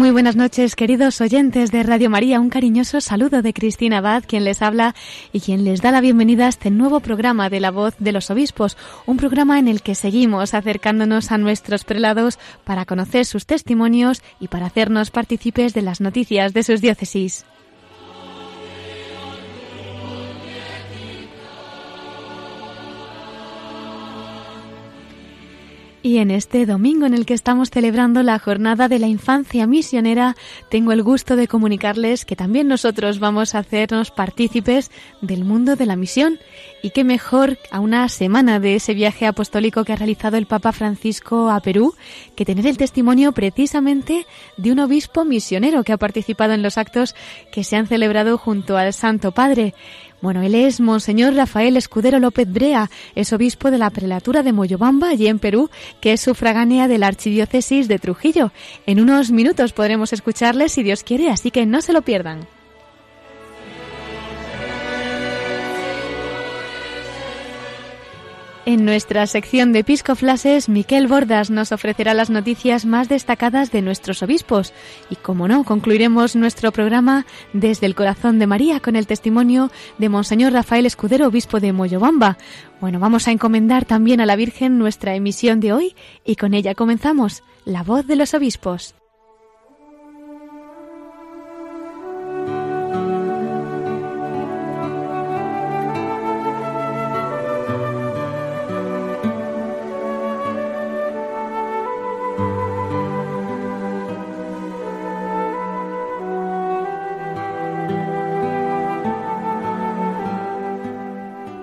Muy buenas noches, queridos oyentes de Radio María. Un cariñoso saludo de Cristina Abad, quien les habla y quien les da la bienvenida a este nuevo programa de La Voz de los Obispos, un programa en el que seguimos acercándonos a nuestros prelados para conocer sus testimonios y para hacernos partícipes de las noticias de sus diócesis. Y en este domingo en el que estamos celebrando la jornada de la infancia misionera, tengo el gusto de comunicarles que también nosotros vamos a hacernos partícipes del mundo de la misión. Y qué mejor a una semana de ese viaje apostólico que ha realizado el Papa Francisco a Perú que tener el testimonio precisamente de un obispo misionero que ha participado en los actos que se han celebrado junto al Santo Padre. Bueno, él es Monseñor Rafael Escudero López Brea, es obispo de la prelatura de Moyobamba, allí en Perú, que es sufragánea de la Archidiócesis de Trujillo. En unos minutos podremos escucharle si Dios quiere, así que no se lo pierdan. En nuestra sección de Episcoflases, Miquel Bordas nos ofrecerá las noticias más destacadas de nuestros obispos. Y como no, concluiremos nuestro programa desde el corazón de María con el testimonio de Monseñor Rafael Escudero, obispo de Moyobamba. Bueno, vamos a encomendar también a la Virgen nuestra emisión de hoy y con ella comenzamos, La voz de los obispos.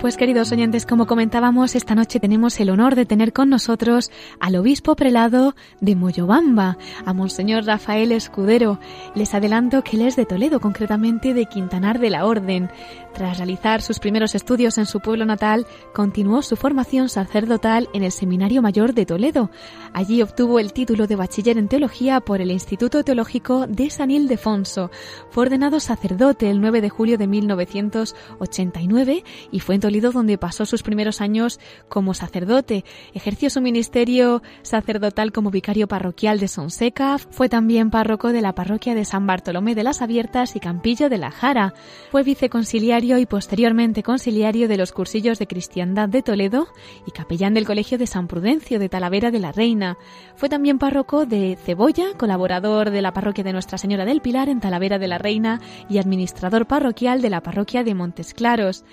Pues queridos oyentes, como comentábamos, esta noche tenemos el honor de tener con nosotros al obispo prelado de Moyobamba, a Monseñor Rafael Escudero. Les adelanto que él es de Toledo, concretamente de Quintanar de la Orden. Tras realizar sus primeros estudios en su pueblo natal, continuó su formación sacerdotal en el Seminario Mayor de Toledo. Allí obtuvo el título de bachiller en teología por el Instituto Teológico de San Ildefonso. Fue ordenado sacerdote el 9 de julio de 1989 y fue en Toledo donde pasó sus primeros años como sacerdote. Ejerció su ministerio sacerdotal como vicario parroquial de Sonseca, fue también párroco de la parroquia de San Bartolomé de las Abiertas y Campillo de la Jara. Fue viceconciliario y posteriormente conciliario de los cursillos de cristiandad de Toledo y capellán del Colegio de San Prudencio de Talavera de la Reina. Fue también párroco de Cebolla, colaborador de la parroquia de Nuestra Señora del Pilar en Talavera de la Reina y administrador parroquial de la parroquia de Montes Claros.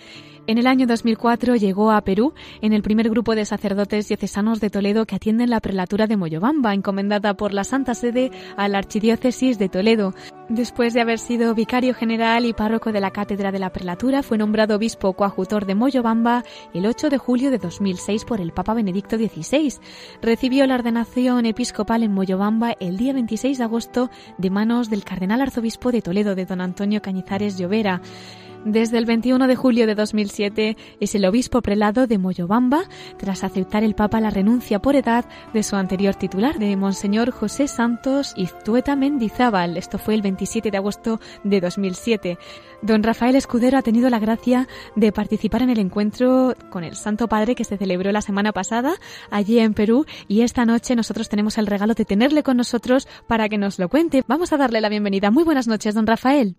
En el año 2004 llegó a Perú en el primer grupo de sacerdotes diocesanos de Toledo que atienden la prelatura de Moyobamba, encomendada por la Santa Sede a la Archidiócesis de Toledo. Después de haber sido vicario general y párroco de la Cátedra de la Prelatura, fue nombrado obispo coadjutor de Moyobamba el 8 de julio de 2006 por el Papa Benedicto XVI. Recibió la ordenación episcopal en Moyobamba el día 26 de agosto de manos del cardenal arzobispo de Toledo, de don Antonio Cañizares Llovera. Desde el 21 de julio de 2007 es el obispo prelado de Moyobamba tras aceptar el Papa la renuncia por edad de su anterior titular, de Monseñor José Santos Iztueta Mendizábal. Esto fue el 27 de agosto de 2007. Don Rafael Escudero ha tenido la gracia de participar en el encuentro con el Santo Padre que se celebró la semana pasada allí en Perú y esta noche nosotros tenemos el regalo de tenerle con nosotros para que nos lo cuente. Vamos a darle la bienvenida. Muy buenas noches, don Rafael.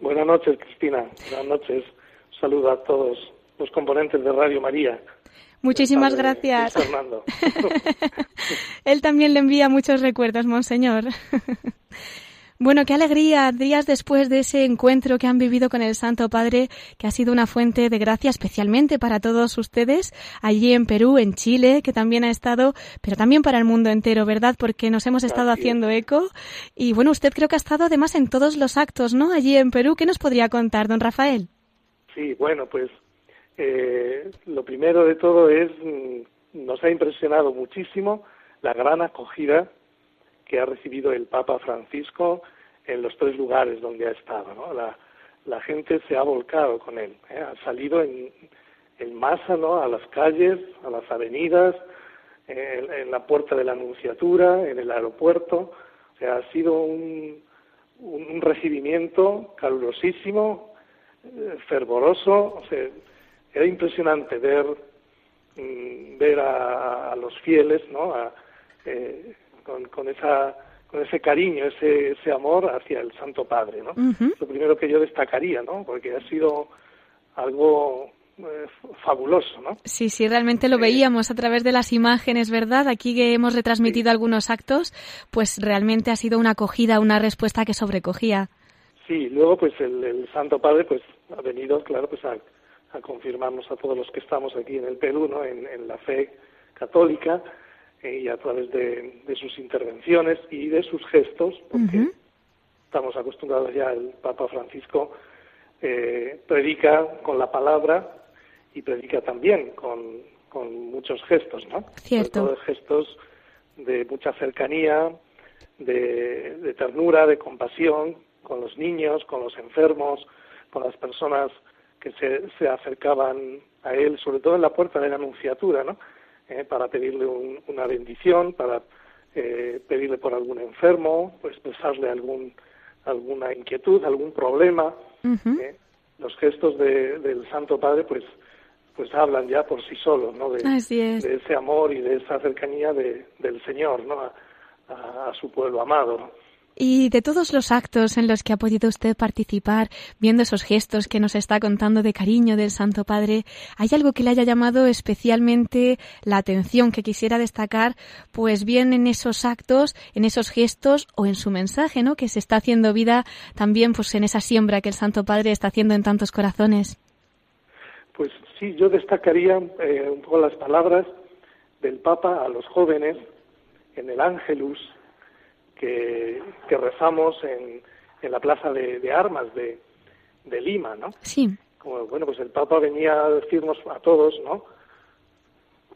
Buenas noches, Cristina. Buenas noches. Saludo a todos los componentes de Radio María. Muchísimas gracias. Fernando. Él también le envía muchos recuerdos, monseñor. Bueno, qué alegría días después de ese encuentro que han vivido con el Santo Padre, que ha sido una fuente de gracia especialmente para todos ustedes, allí en Perú, en Chile, que también ha estado, pero también para el mundo entero, ¿verdad? Porque nos hemos estado haciendo eco. Y bueno, usted creo que ha estado además en todos los actos, ¿no? Allí en Perú. ¿Qué nos podría contar, don Rafael? Sí, bueno, pues eh, lo primero de todo es, mm, nos ha impresionado muchísimo la gran acogida que ha recibido el Papa Francisco en los tres lugares donde ha estado. ¿no? La, la gente se ha volcado con él, ¿eh? ha salido en, en masa ¿no? a las calles, a las avenidas, en, la puerta de la Anunciatura, en el aeropuerto. O sea, ha sido un, un, recibimiento calurosísimo, eh, fervoroso. O sea, era impresionante ver, mm, ver a, los fieles, ¿no? Eh, con, con esa con ese cariño, ese, ese amor hacia el Santo Padre, ¿no? Lo primero que yo destacaría, ¿no? Porque ha sido algo eh, fabuloso, ¿no? Sí, sí, realmente lo veíamos a través de las imágenes, ¿verdad? Aquí que hemos retransmitido algunos actos, pues realmente ha sido una acogida, una respuesta que sobrecogía. Sí, luego pues el, Santo Padre pues ha venido, claro, pues a, confirmarnos a todos los que estamos aquí en el Perú, ¿no? En, la fe católica eh, y a través de, sus intervenciones y de sus gestos, porque estamos acostumbrados ya, el Papa Francisco eh, predica con la palabra y predica también con, con muchos gestos, ¿no? Cierto. gestos de mucha cercanía, de, de, ternura, de compasión con los niños, con los enfermos, con las personas que se, se acercaban a él, sobre todo en la puerta de la anunciatura, ¿no? Eh, para pedirle una bendición, para eh, pedirle por algún enfermo, pues expresarle algún alguna inquietud, algún problema. ¿eh? Los gestos de, del Santo Padre, pues pues hablan ya por sí solos, ¿no? De, de ese amor y de esa cercanía de, del Señor, ¿no? A, a, su pueblo amado. Y de todos los actos en los que ha podido usted participar, viendo esos gestos que nos está contando de cariño del Santo Padre, ¿hay algo que le haya llamado especialmente la atención que quisiera destacar, pues bien en esos actos, en esos gestos o en su mensaje, ¿no? Que se está haciendo vida también, pues en esa siembra que el Santo Padre está haciendo en tantos corazones. Pues sí, yo destacaría eh, un poco las palabras del Papa a los jóvenes en el Ángelus que, rezamos en, en, la plaza de, armas de, de, Lima, ¿no? Sí. Como, bueno, pues el Papa venía a decirnos a todos, ¿no?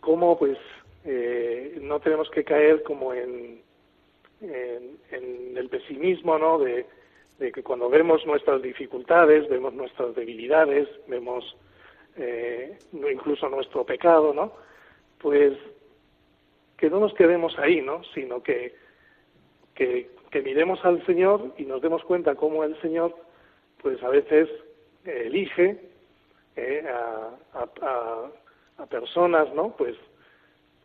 Cómo, pues, eh, no tenemos que caer como en, en, en el pesimismo, ¿no? De, de que cuando vemos nuestras dificultades, vemos nuestras debilidades, vemos eh, incluso nuestro pecado, ¿no? Pues que no nos quedemos ahí, ¿no? Sino que, que, miremos al Señor y nos demos cuenta cómo el Señor, pues a veces elige eh, a, a, personas, ¿no? Pues,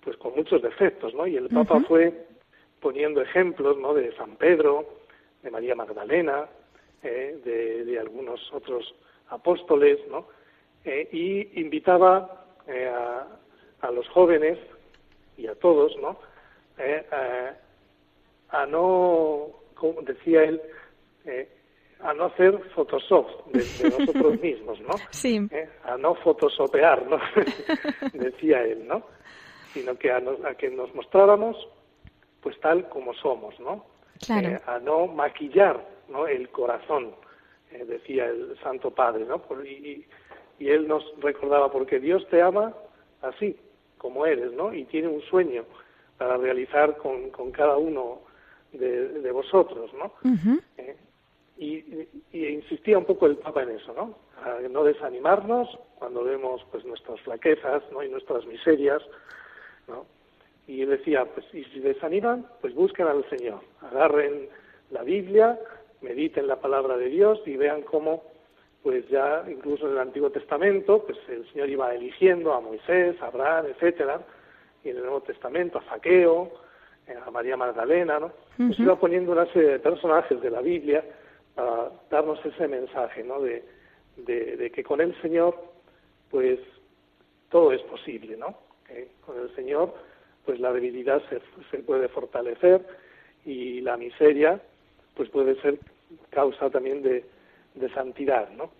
pues con muchos defectos, ¿no? Y el Papa fue poniendo ejemplos, ¿no? De San Pedro, de María Magdalena, eh, de, de algunos otros apóstoles, ¿no? eh, y invitaba eh, a, a, los jóvenes y a todos, ¿no? Eh, a, no, como decía él, eh, a no hacer Photoshop de, nosotros mismos, ¿no? Sí. a no fotosopear, ¿no? decía él, ¿no? Sino que a, a, que nos mostráramos, pues tal como somos, ¿no? Claro. a no maquillar, ¿no? El corazón, decía el Santo Padre, ¿no? Por, y, y él nos recordaba, porque Dios te ama así, como eres, ¿no? Y tiene un sueño para realizar con, con cada uno de, vosotros, ¿no? Eh, y, y, insistía un poco el Papa en eso, ¿no? A no desanimarnos cuando vemos pues nuestras flaquezas, ¿no? Y nuestras miserias, ¿no? Y él decía, pues, y si desaniman, pues busquen al Señor, agarren la Biblia, mediten la palabra de Dios y vean cómo pues ya incluso en el Antiguo Testamento, pues el Señor iba eligiendo a Moisés, a Abraham, etcétera, y en el Nuevo Testamento a Zaqueo, eh, a María Magdalena, ¿no? Pues iba poniendo una serie de personajes de la Biblia para darnos ese mensaje, ¿no? De, de, que con el Señor, pues todo es posible, ¿no? con el Señor, pues la debilidad se, se puede fortalecer y la miseria, pues puede ser causa también de, de santidad, ¿no?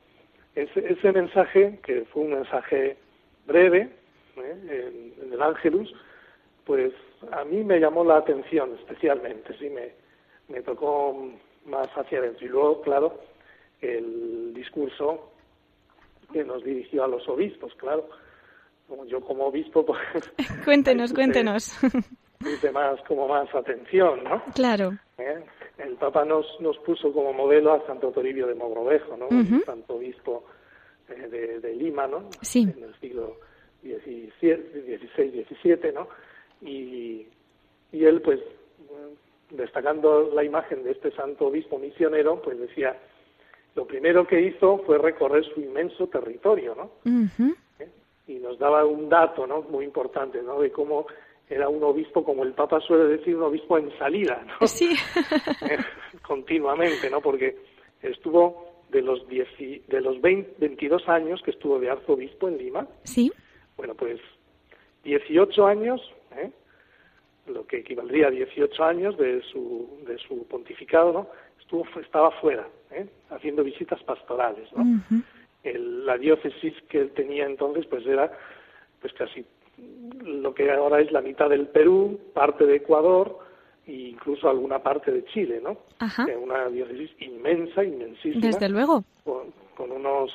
Ese, ese mensaje, que fue un mensaje breve, ¿eh? en, el Ángelus, pues a mí me llamó la atención especialmente, sí, me, me tocó más hacia adentro. Y luego, claro, el discurso que nos dirigió a los obispos, claro. Yo como obispo, pues... cuéntenos, cuéntenos. puse más, como más atención, ¿no? Claro. ¿Eh? El Papa nos, nos puso como modelo a Santo Toribio de Mogrovejo, ¿no? Santo obispo eh, de, de Lima, ¿no? Sí. En el siglo XVI, XVII, ¿no? Y, y él, pues, destacando la imagen de este santo obispo misionero, pues decía, lo primero que hizo fue recorrer su inmenso territorio, ¿no? ¿Eh? Y nos daba un dato, ¿no? Muy importante, ¿no? De cómo era un obispo, como el Papa suele decir, un obispo en salida, ¿no? Sí. Eh, continuamente, ¿no? Porque estuvo de los, dieci- de los 20 22 años que estuvo de arzobispo en Lima, sí. bueno, pues 18 años, ¿eh? lo que equivaldría a 18 años de su, de su pontificado, ¿no? Estuvo, estaba fuera, ¿eh? haciendo visitas pastorales, ¿no? El- la diócesis que él tenía entonces, pues era, pues casi lo que ahora es la mitad del Perú, parte de Ecuador e incluso alguna parte de Chile, ¿no? Ajá. Eh, Una diócesis inmensa, inmensísima Desde luego. con, con unos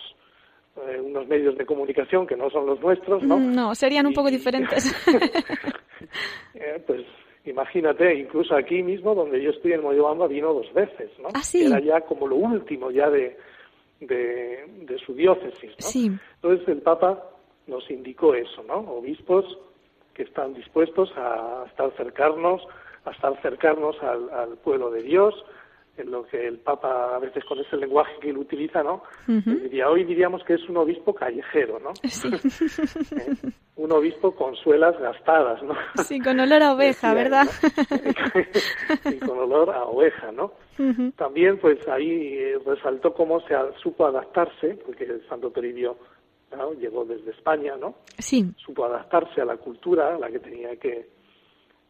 eh, unos medios de comunicación que no son los nuestros, ¿no? Mm, No, serían un Y- poco diferentes. Eh, pues imagínate, incluso aquí mismo donde yo estoy en Moyobamba vino dos veces, ¿no? Ah, sí. Era ya como lo último ya de, de, de su diócesis, ¿no? Sí. Entonces el Papa nos indicó eso, ¿no? Obispos que están dispuestos a estar cercanos, a estar cercanos al, al pueblo de Dios, en lo que el Papa a veces con ese lenguaje que él utiliza, ¿no? Diría, hoy diríamos que es un obispo callejero, ¿no? Sí. ¿Eh? Un obispo con suelas gastadas, ¿no? Sí, con olor a oveja, ¿verdad? y con olor a oveja, ¿no? También, pues ahí eh, resaltó cómo se a- supo adaptarse, porque el Santo Toribio ¿no? llegó desde España, ¿no? Sí. Supo adaptarse a la cultura, a la que tenía que,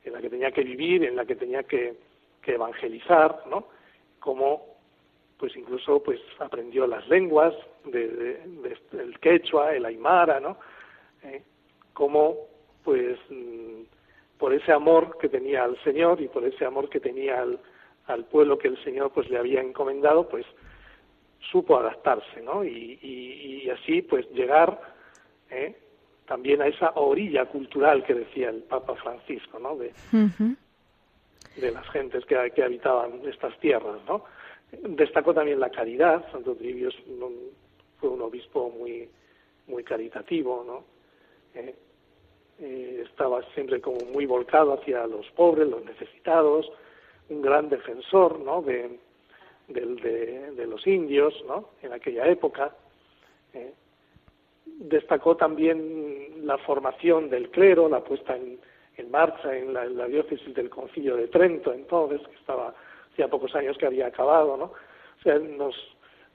en la que tenía que vivir, en la que tenía que, que evangelizar, ¿no? Como, pues incluso, pues aprendió las lenguas de, el quechua, el aymara, ¿no? Eh, como, pues, mm, por ese amor que tenía al Señor y por ese amor que tenía al, al pueblo que el Señor pues le había encomendado, pues supo adaptarse, ¿no? Y, y- y así pues llegar ¿eh? también a esa orilla cultural que decía el Papa Francisco, ¿no? De. De las gentes que, que habitaban estas tierras, ¿no? Destacó también la caridad, Santo Trivio es un- fue un obispo muy muy caritativo, ¿no? Eh, eh, estaba siempre como muy volcado hacia los pobres, los necesitados, un gran defensor, ¿no? De, de los indios, ¿no? En aquella época. eh. Destacó también la formación del clero, la puesta en, en marcha en la, en la diócesis del Concilio de Trento, entonces, que estaba hacía pocos años que había acabado, ¿no? O sea, nos,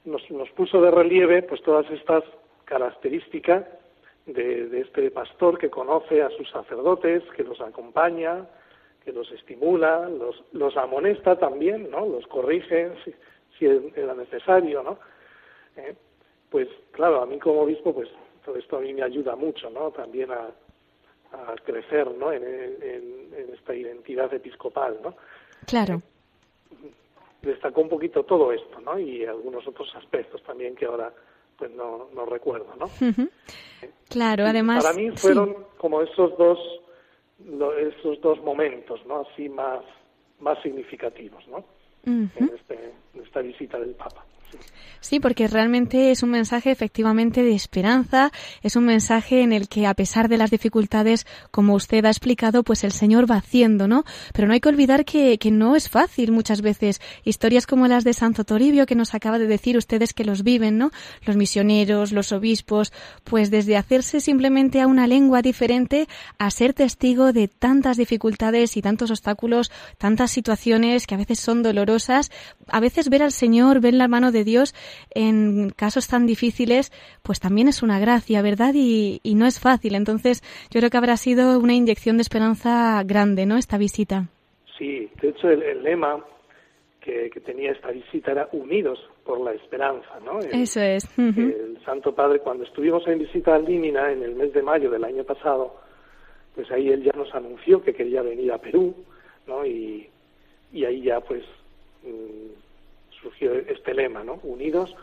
nos, nos puso de relieve pues todas estas características de, de este pastor que conoce a sus sacerdotes, que los acompaña, que los estimula, los, los amonesta también, ¿no? Los corrige si, si era necesario, ¿no? Eh, Pues claro, a mí como obispo, pues todo esto a mí me ayuda mucho, ¿no? También a, a crecer, ¿no? En, en- en esta identidad episcopal, ¿no? Claro. Destacó un poquito todo esto, ¿no? Y algunos otros aspectos también que ahora pues no, no recuerdo, ¿no? Ujú. Claro, además. Para mí sí. fueron como esos dos esos dos momentos, ¿no? Así más más significativos, ¿no? En, este, en esta visita del Papa. Sí. Porque realmente es un mensaje efectivamente de esperanza, es un mensaje en el que a pesar de las dificultades, como usted ha explicado, pues el Señor va haciendo, ¿no? Pero no hay que olvidar que, que no es fácil muchas veces. Historias como las de Santo Toribio, que nos acaba de decir ustedes que los viven, ¿no? Los misioneros, los obispos, pues desde hacerse simplemente a una lengua diferente a ser testigo de tantas dificultades y tantos obstáculos, tantas situaciones que a veces son dolorosas, a veces ver al Señor, ver la mano de Dios en casos tan difíciles, pues también es una gracia, ¿verdad? Y, y no es fácil. Entonces, yo creo que habrá sido una inyección de esperanza grande, ¿no? Esta visita. Sí, de hecho el, el lema que, que tenía esta visita era unidos por la esperanza, ¿no? El- Eso es. El Santo Padre, cuando estuvimos en visita al Límina en el mes de mayo del año pasado, pues ahí él ya nos anunció que quería venir a Perú, ¿no? Y, y ahí ya pues mm, surgió este lema, ¿no? Unidos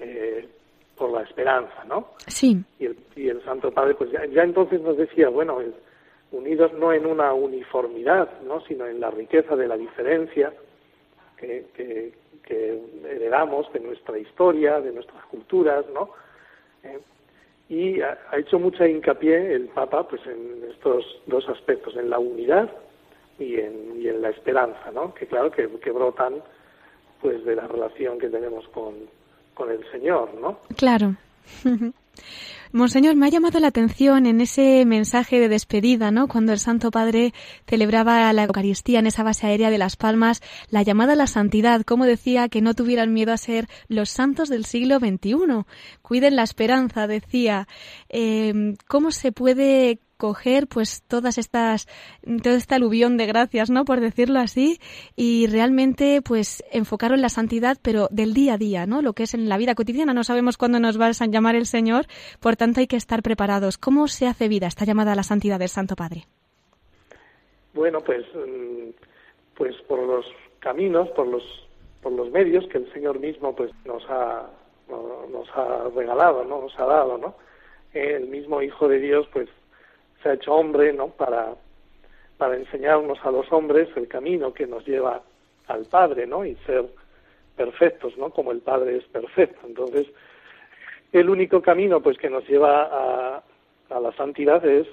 eh, por la esperanza, ¿no? Sí. Y el, y el Santo Padre, pues ya, ya entonces nos decía, bueno, el- unidos no en una uniformidad, ¿no? sino en la riqueza de la diferencia que, que, heredamos de nuestra historia, de nuestras culturas, ¿no? Eh, y ha, hecho mucha hincapié el Papa pues en estos dos aspectos, en la unidad y en, y en la esperanza, ¿no? Que claro que, que brotan pues de la relación que tenemos con, con el Señor, ¿no? Claro. Monseñor, me ha llamado la atención en ese mensaje de despedida, ¿no? Cuando el Santo Padre celebraba la Eucaristía en esa base aérea de Las Palmas, la llamada a la santidad, como decía que no tuvieran miedo a ser los santos del siglo XXI. Cuiden la esperanza, decía. Eh, ¿Cómo se puede coger pues todas estas todo este aluvión de gracias no por decirlo así y realmente pues enfocarlo en la santidad pero del día a día no lo que es en la vida cotidiana. No sabemos cuándo nos va a llamar el Señor por tanto hay que estar preparados. Cómo se hace vida esta llamada a la santidad del Santo Padre bueno pues mm, pues por los caminos por los por los medios que el Señor mismo pues nos ha nos ha regalado no nos ha dado no el mismo Hijo de Dios pues se ha hecho hombre, ¿no? Para, para enseñarnos a los hombres el camino que nos lleva al Padre, ¿no? Y ser perfectos, ¿no? Como el Padre es perfecto. Entonces, el único camino, pues, que nos lleva a, a la santidad es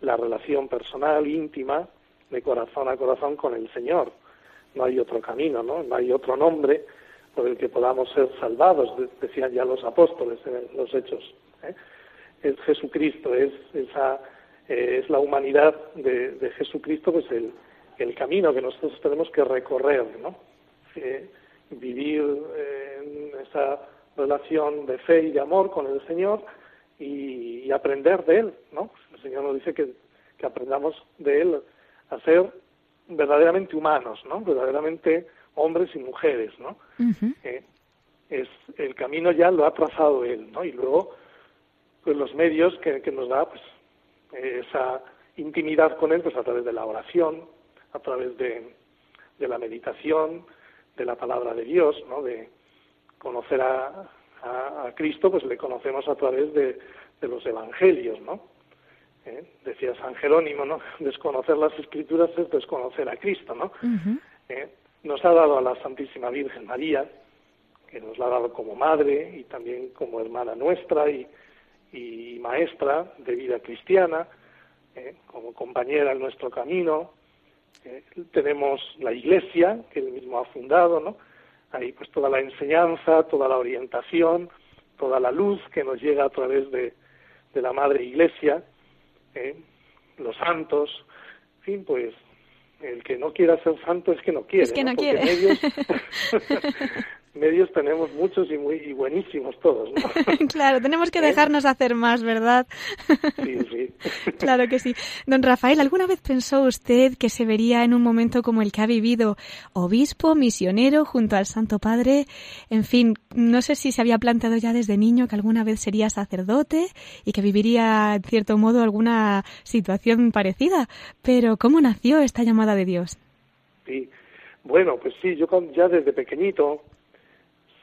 la relación personal, íntima, de corazón a corazón con el Señor. No hay otro camino, ¿no? No hay otro nombre por el que podamos ser salvados, decían ya los apóstoles en los hechos. ¿eh? Es Jesucristo, es esa eh, es la humanidad de, Jesucristo, pues el, el, camino que nosotros tenemos que recorrer, ¿no? Eh, vivir en esa relación de fe y de amor con el Señor y, aprender de Él, ¿no? El Señor nos dice que, que aprendamos de Él a ser verdaderamente humanos, ¿no? Verdaderamente hombres y mujeres, ¿no? Eh, es el camino ya lo ha trazado Él, ¿no? Y luego, pues los medios que, que nos da, pues esa intimidad con Él pues a través de la oración, a través de, de la meditación, de la palabra de Dios, ¿no? de conocer a, a, Cristo, pues le conocemos a través de, de los evangelios, ¿no? ¿Eh? Decía San Jerónimo, ¿no? Desconocer las escrituras es desconocer a Cristo, ¿no? ¿Eh? Nos ha dado a la Santísima Virgen María, que nos la ha dado como madre y también como hermana nuestra y, y maestra de vida cristiana, eh, como compañera en nuestro camino. Eh, tenemos la iglesia, que él mismo ha fundado, ¿no? Ahí pues toda la enseñanza, toda la orientación, toda la luz que nos llega a través de, de la Madre Iglesia, eh, los santos, en fin, pues el que no quiera ser santo es que no quiere. Es que no, quiere. medios tenemos muchos y muy buenísimos todos. claro, tenemos que ¿Eh? dejarnos hacer más, ¿verdad? sí, sí. claro que sí. Don Rafael, ¿alguna vez pensó usted que se vería en un momento como el que ha vivido, obispo, misionero, junto al Santo Padre? En fin, no sé si se había planteado ya desde niño que alguna vez sería sacerdote y que viviría, en cierto modo, alguna situación parecida. Pero, ¿cómo nació esta llamada de Dios? Sí. Bueno, pues sí, yo ya desde pequeñito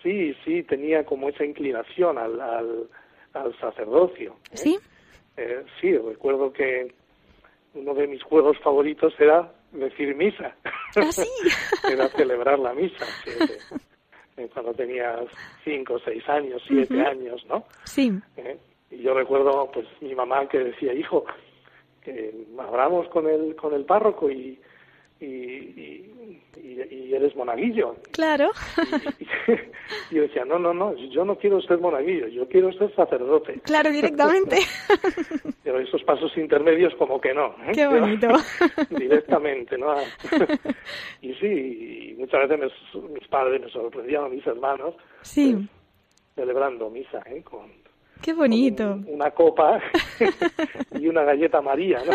sí, sí, tenía como esa inclinación al, al, sacerdocio. ¿eh? ¿Sí? Eh, sí, recuerdo que uno de mis juegos favoritos era decir misa. ¿Ah, sí? era celebrar la misa. Eh, cuando tenía cinco, seis años, siete años, ¿no? Sí. y yo recuerdo, pues, mi mamá que decía, hijo, que hablamos con el, con el párroco y, y, y, eres monaguillo. Claro. Y, yo decía, no, no, no, yo no quiero ser monaguillo, yo quiero ser sacerdote. Claro, directamente. Pero esos pasos intermedios como que no. ¿eh? Qué bonito. directamente, ¿no? y sí, muchas veces mis, padres me sorprendían, mis hermanos, sí. Pues, celebrando misa, ¿eh? Con, Qué bonito. una copa y una galleta María, ¿no?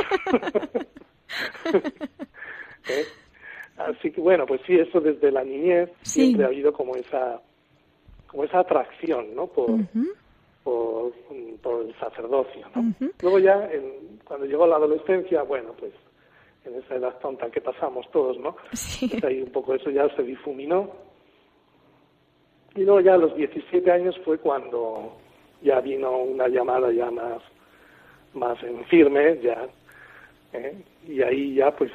¿Eh? Así que bueno, pues sí, eso desde la niñez siempre ha habido como esa como esa atracción, ¿no? Por, por, el sacerdocio, ¿no? Luego ya, cuando llegó la adolescencia, bueno, pues en esa edad tonta que pasamos todos, ¿no? Pues ahí un poco eso ya se difuminó. Y luego ya a los 17 años fue cuando ya vino una llamada ya más, más en firme, ya ¿eh? Y ahí ya, pues,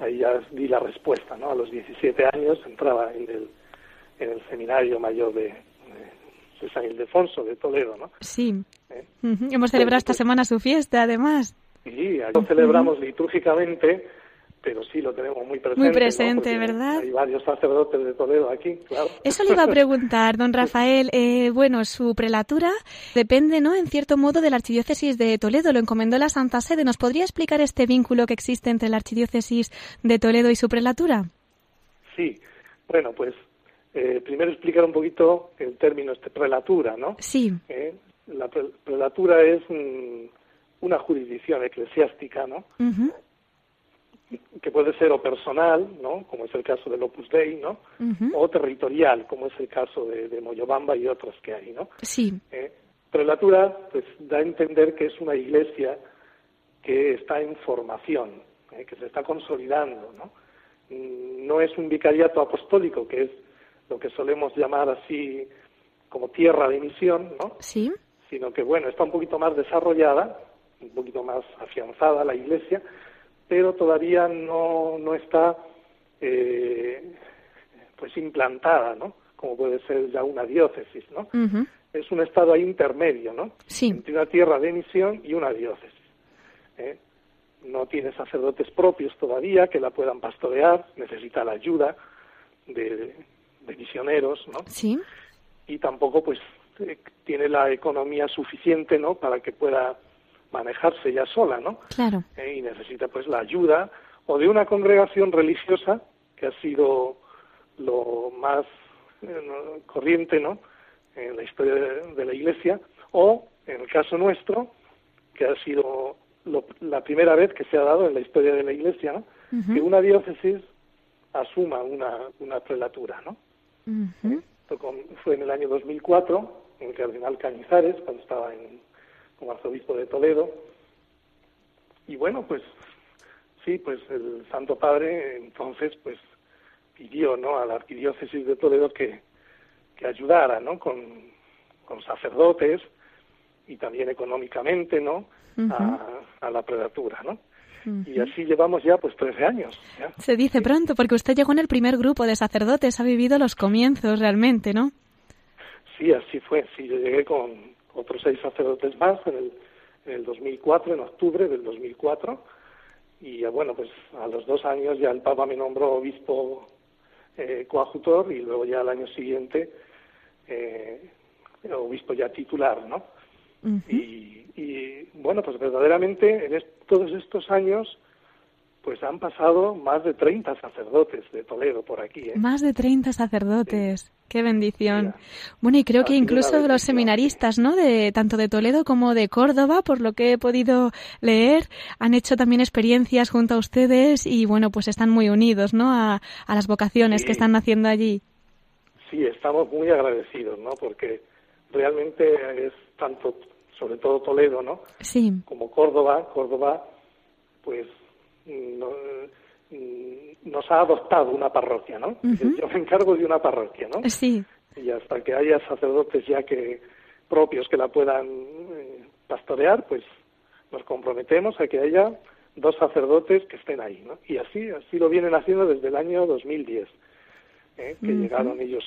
ahí ya di la respuesta, ¿no? A los 17 años entraba en el, en el seminario mayor de, de San Ildefonso, de Toledo, ¿no? Sí. ¿Eh? Hemos celebrado esta semana su fiesta, además. Sí, lo celebramos litúrgicamente, pero sí lo tenemos muy presente. Muy presente, ¿verdad? Hay varios sacerdotes de Toledo aquí, claro. Eso le iba a preguntar, don Rafael. Eh, bueno, su prelatura depende, ¿no?, en cierto modo, de la Archidiócesis de Toledo. Lo encomendó la Santa Sede. ¿Nos podría explicar este vínculo que existe entre la Archidiócesis de Toledo y su prelatura? Sí. Bueno, pues eh, primero explicar un poquito el término este prelatura, ¿no? Sí. Eh, la prelatura es una jurisdicción eclesiástica, ¿no? Que puede ser o personal, ¿no? Como es el caso del Opus Dei, ¿no? O territorial, como es el caso de, Moyobamba y otros que hay, ¿no? Sí. Eh, prelatura, pues, da a entender que es una iglesia que está en formación, eh, que se está consolidando, ¿no? Mm, no es un vicariato apostólico, que es lo que solemos llamar así como tierra de misión, ¿no? Sí. Sino que, bueno, está un poquito más desarrollada, un poquito más afianzada la Iglesia, pero todavía no, no está eh, pues implantada, ¿no? Como puede ser ya una diócesis, ¿no? Es un estado ahí intermedio, ¿no? Sí. Entre una tierra de misión y una diócesis. ¿eh? No tiene sacerdotes propios todavía que la puedan pastorear, necesita la ayuda de, de misioneros, ¿no? Sí. Y tampoco, pues, eh, tiene la economía suficiente, ¿no? Para que pueda manejarse ya sola, ¿no? Claro. Eh, y necesita, pues, la ayuda o de una congregación religiosa que ha sido lo más eh, corriente, ¿no? En la historia de, la Iglesia, o en el caso nuestro, que ha sido la primera vez que se ha dado en la historia de la Iglesia, ¿no? Que una diócesis asuma una, una prelatura, ¿no? fue en el año 2004, en el cardenal Cañizares, cuando estaba en, como arzobispo de Toledo. Y bueno, pues sí, pues el Santo Padre entonces pues pidió ¿no? a la arquidiócesis de Toledo que, que ayudara ¿no? con, con sacerdotes y también económicamente ¿no? a, a la prelatura, ¿no? Y así llevamos ya pues 13 años. Se dice pronto, porque usted llegó en el primer grupo de sacerdotes, ha vivido los comienzos realmente, ¿no? Sí, así fue. Sí, yo llegué con otros seis sacerdotes más en el, en el 2004, en octubre del 2004. Y bueno, pues a los dos años ya el Papa me nombró obispo eh, coadjutor y luego ya al año siguiente eh, obispo ya titular, ¿no? y, y, bueno, pues verdaderamente en todos estos años pues han pasado más de 30 sacerdotes de Toledo por aquí. ¿eh? Más de 30 sacerdotes. Qué bendición. Bueno, y creo que incluso los seminaristas, ¿no? De tanto de Toledo como de Córdoba, por lo que he podido leer, han hecho también experiencias junto a ustedes y bueno, pues están muy unidos, ¿no? A, a las vocaciones que están naciendo allí. Sí, estamos muy agradecidos, ¿no? Porque realmente es tanto sobre todo Toledo, ¿no? Sí. Como Córdoba, Córdoba, pues mm, nos ha adoptado una parroquia, ¿no? Yo me encargo de una parroquia, ¿no? Sí. Y hasta que haya sacerdotes ya que propios que la puedan eh, pastorear, pues nos comprometemos a que haya dos sacerdotes que estén ahí, ¿no? Y así, así lo vienen haciendo desde el año 2010, ¿eh? que llegaron ellos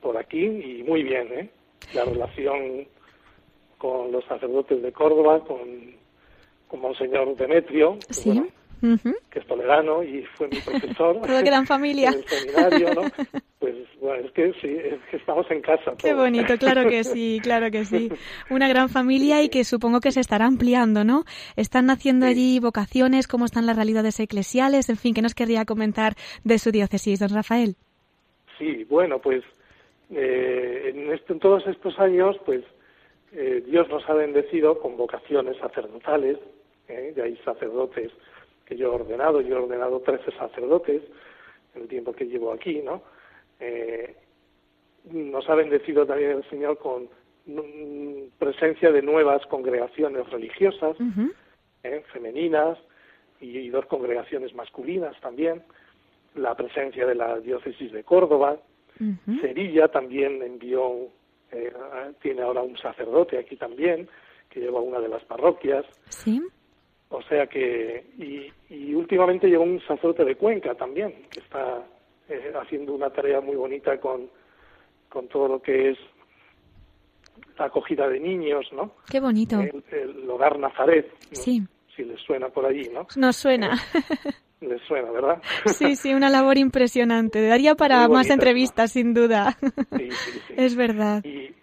por aquí y muy bien, ¿eh? La relación con los sacerdotes de Córdoba, con, con Monseñor Demetrio, que, es toledano y fue mi profesor. Toda gran familia. En el seminario, ¿no? Pues bueno, es que sí, es que estamos en casa. Qué bonito, claro que sí, claro que sí. Una gran familia y que supongo que se estará ampliando, ¿no? Están naciendo allí vocaciones, cómo están las realidades eclesiales, en fin, ¿qué nos querría comentar de su diócesis, don Rafael? Sí, bueno, pues eh, en, este, en todos estos años, pues eh, Dios nos ha bendecido con vocaciones sacerdotales, ¿eh? de ahí sacerdotes que yo he ordenado, yo he ordenado 13 sacerdotes en el tiempo que llevo aquí, ¿no? Eh, nos ha bendecido también el Señor con presencia de nuevas congregaciones religiosas, ¿eh? femeninas, y, dos congregaciones masculinas también, la presencia de la diócesis de Córdoba, Sevilla también envió eh, tiene ahora un sacerdote aquí también, que lleva una de las parroquias. Sí. O sea que, y, y últimamente llegó un sacerdote de Cuenca también, que está eh, haciendo una tarea muy bonita con, con todo lo que es la acogida de niños, ¿no? Qué bonito. El, hogar Nazaret. Sí. Si les suena por allí, ¿no? Nos suena. Les suena, ¿verdad? Sí, sí, una labor impresionante. Daría para más entrevistas, sin duda. Sí, sí, sí. Es verdad. Y,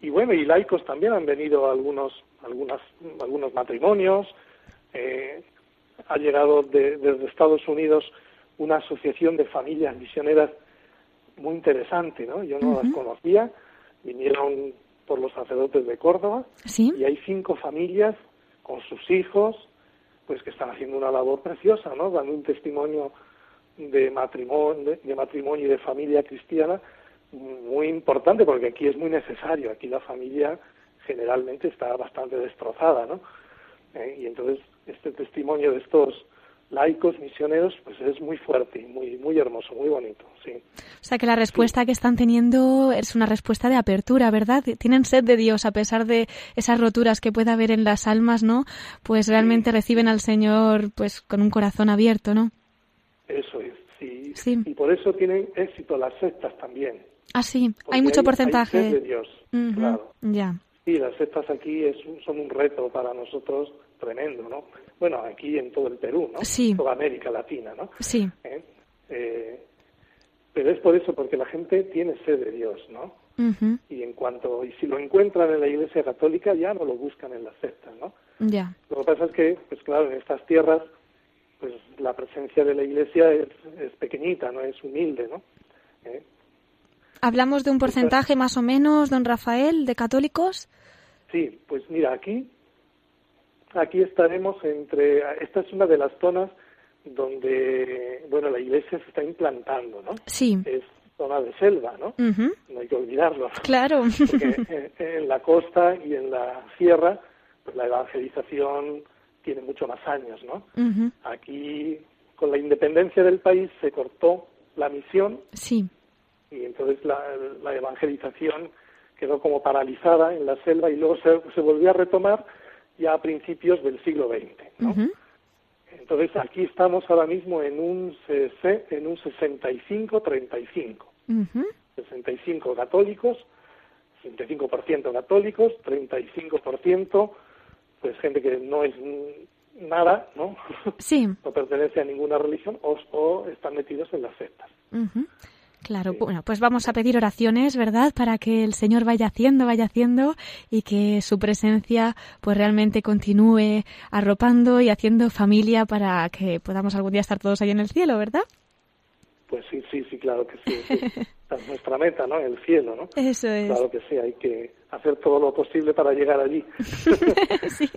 y bueno, y laicos también han venido algunos, algunas, algunos matrimonios. Eh, ha llegado desde Estados Unidos una asociación de familias misioneras muy interesante, ¿no? Yo no las conocía, vinieron por los sacerdotes de Córdoba ¿Sí? y hay cinco familias con sus hijos, pues que están haciendo una labor preciosa, ¿no? Dando un testimonio de matrimonio, de, matrimonio y de familia cristiana muy importante porque aquí es muy necesario, aquí la familia generalmente está bastante destrozada, ¿no? Eh, y entonces este testimonio de estos laicos, misioneros, pues es muy fuerte, muy, muy hermoso, muy bonito, sí. O sea que la respuesta que están teniendo es una respuesta de apertura, ¿verdad? Tienen sed de Dios a pesar de esas roturas que pueda haber en las almas, ¿no? Pues realmente reciben al Señor pues con un corazón abierto, ¿no? Eso es, sí. Sí. Y por eso tienen éxito las sectas también. Ah, sí, hay mucho porcentaje. Hay sed de Dios, claro. Ya. Sí, las sectas aquí es, son un reto para nosotros tremendo, ¿no? Bueno, aquí en todo el Perú, ¿no? Sí. Toda América Latina, ¿no? Sí. ¿Eh? Eh, pero es por eso, porque la gente tiene sed de Dios, ¿no? Y en cuanto, y si lo encuentran en la Iglesia Católica, ya no lo buscan en las sectas, ¿no? Ya. Lo que pasa es que, pues claro, en estas tierras, pues la presencia de la Iglesia es, es pequeñita, no es humilde, ¿no? ¿Eh? ¿Hablamos de un porcentaje más o menos, don Rafael, de católicos? Sí, pues mira, aquí, aquí estaremos entre, esta es una de las zonas donde, bueno, la iglesia se está implantando, ¿no? Sí. Es zona de selva, ¿no? No hay que olvidarlo. Claro. Porque en, en la costa y en la sierra, pues la evangelización tiene mucho más años, ¿no? Aquí, con la independencia del país, se cortó la misión Sí. y entonces la, la evangelización quedó como paralizada en la selva y luego se, se volvió a retomar ya a principios del siglo XX. Entonces aquí estamos ahora mismo en un, en un 65-35. Ujú. 65 católicos, 65% católicos, 35% pues gente que no es nada, ¿no? Sí. no pertenece a ninguna religión o, o están metidos en las sectas. Claro, bueno, pues vamos a pedir oraciones, ¿verdad? Para que el Señor vaya haciendo, vaya haciendo y que su presencia pues realmente continúe arropando y haciendo familia para que podamos algún día estar todos ahí en el cielo, ¿verdad? Pues sí, sí, sí, claro que sí. sí. Esa es nuestra meta, ¿no? El cielo, ¿no? Eso es. Claro que sí, hay que hacer todo lo posible para llegar allí. Sí.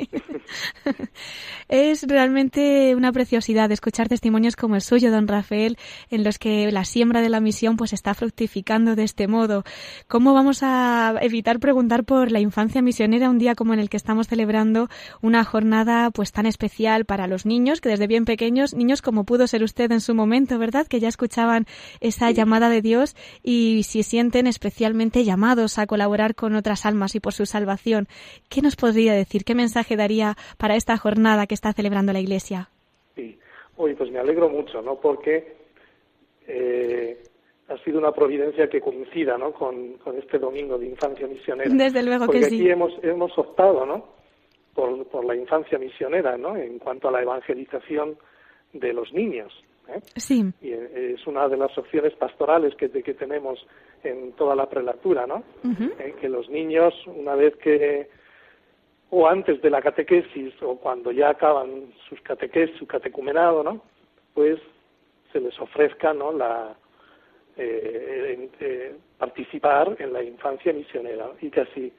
Es realmente una preciosidad escuchar testimonios como el suyo, don Rafael, en los que la siembra de la misión pues está fructificando de este modo. ¿Cómo vamos a evitar preguntar por la infancia misionera un día como en el que estamos celebrando una jornada pues tan especial para los niños, que desde bien pequeños, niños como pudo ser usted en su momento, ¿verdad? Que ya escuchaban esa llamada de Dios y se sienten especialmente llamados a colaborar con otras almas y por su salvación. ¿Qué nos podría decir? ¿Qué mensaje daría para esta jornada que está celebrando la Iglesia? Sí. Oye, pues me alegro mucho, ¿no? Porque eh, ha sido una providencia que coincida, ¿no? Con, con este domingo de infancia misionera. Desde luego Porque que aquí sí. hemos, hemos optado, ¿no? Por, por la infancia misionera, ¿no? En cuanto a la evangelización de los niños. ¿Eh? Sí, Y eh, es una de las opciones pastorales que, que tenemos en toda la prelatura, ¿no? Eh, que los niños, una vez que, o antes de la catequesis, o cuando ya acaban sus catequesis, su catecumenado, ¿no? Pues se les ofrezca, ¿no? La, eh, eh, participar en la infancia misionera y casi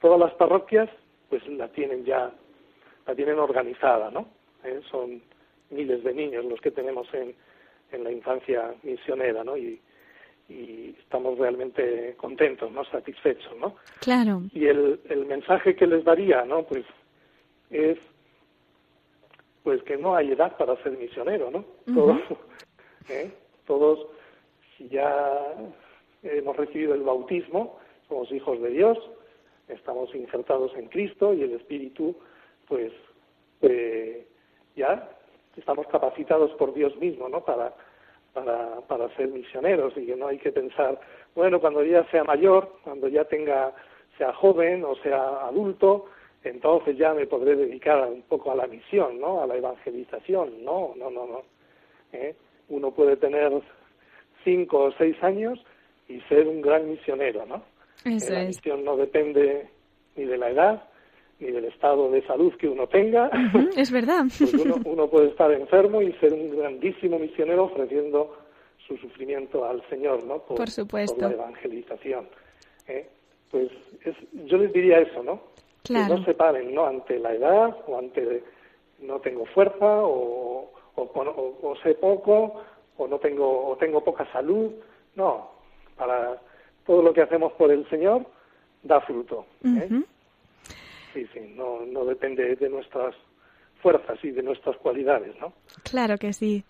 todas las parroquias pues la tienen ya la tienen organizada no Eh, son miles de niños los que tenemos en, en la infancia misionera no y, y estamos realmente contentos no satisfechos no claro. y el, el mensaje que les daría no pues es pues que no hay edad para ser misionero no todos ¿eh? todos si ya hemos recibido el bautismo somos hijos de Dios estamos insertados en Cristo y el Espíritu pues eh, ya estamos capacitados por Dios mismo, ¿no? Para, para, para ser misioneros y que no hay que pensar, bueno, cuando ya sea mayor, cuando ya tenga, sea joven o sea adulto, entonces ya me podré dedicar un poco a la misión, ¿no? A la evangelización. No, no, no, no. ¿Eh? Uno puede tener cinco o seis años y ser un gran misionero, ¿no? Eso la es. misión no depende ni de la edad ni del estado de salud que uno tenga. Es verdad. Pues uno, uno puede estar enfermo y ser un grandísimo misionero ofreciendo su sufrimiento al Señor, ¿no? Por supuesto. Por la evangelización. ¿eh? Pues es, yo les diría eso, ¿no? Claro. Que no se paren, ¿no? Ante la edad o ante no tengo fuerza o, o, o- o sé poco o no tengo o tengo poca salud. No, para todo lo que hacemos por el Señor da fruto. ¿eh? Sí, sí, no, no depende de nuestras fuerzas y de nuestras cualidades, ¿no? Claro que sí.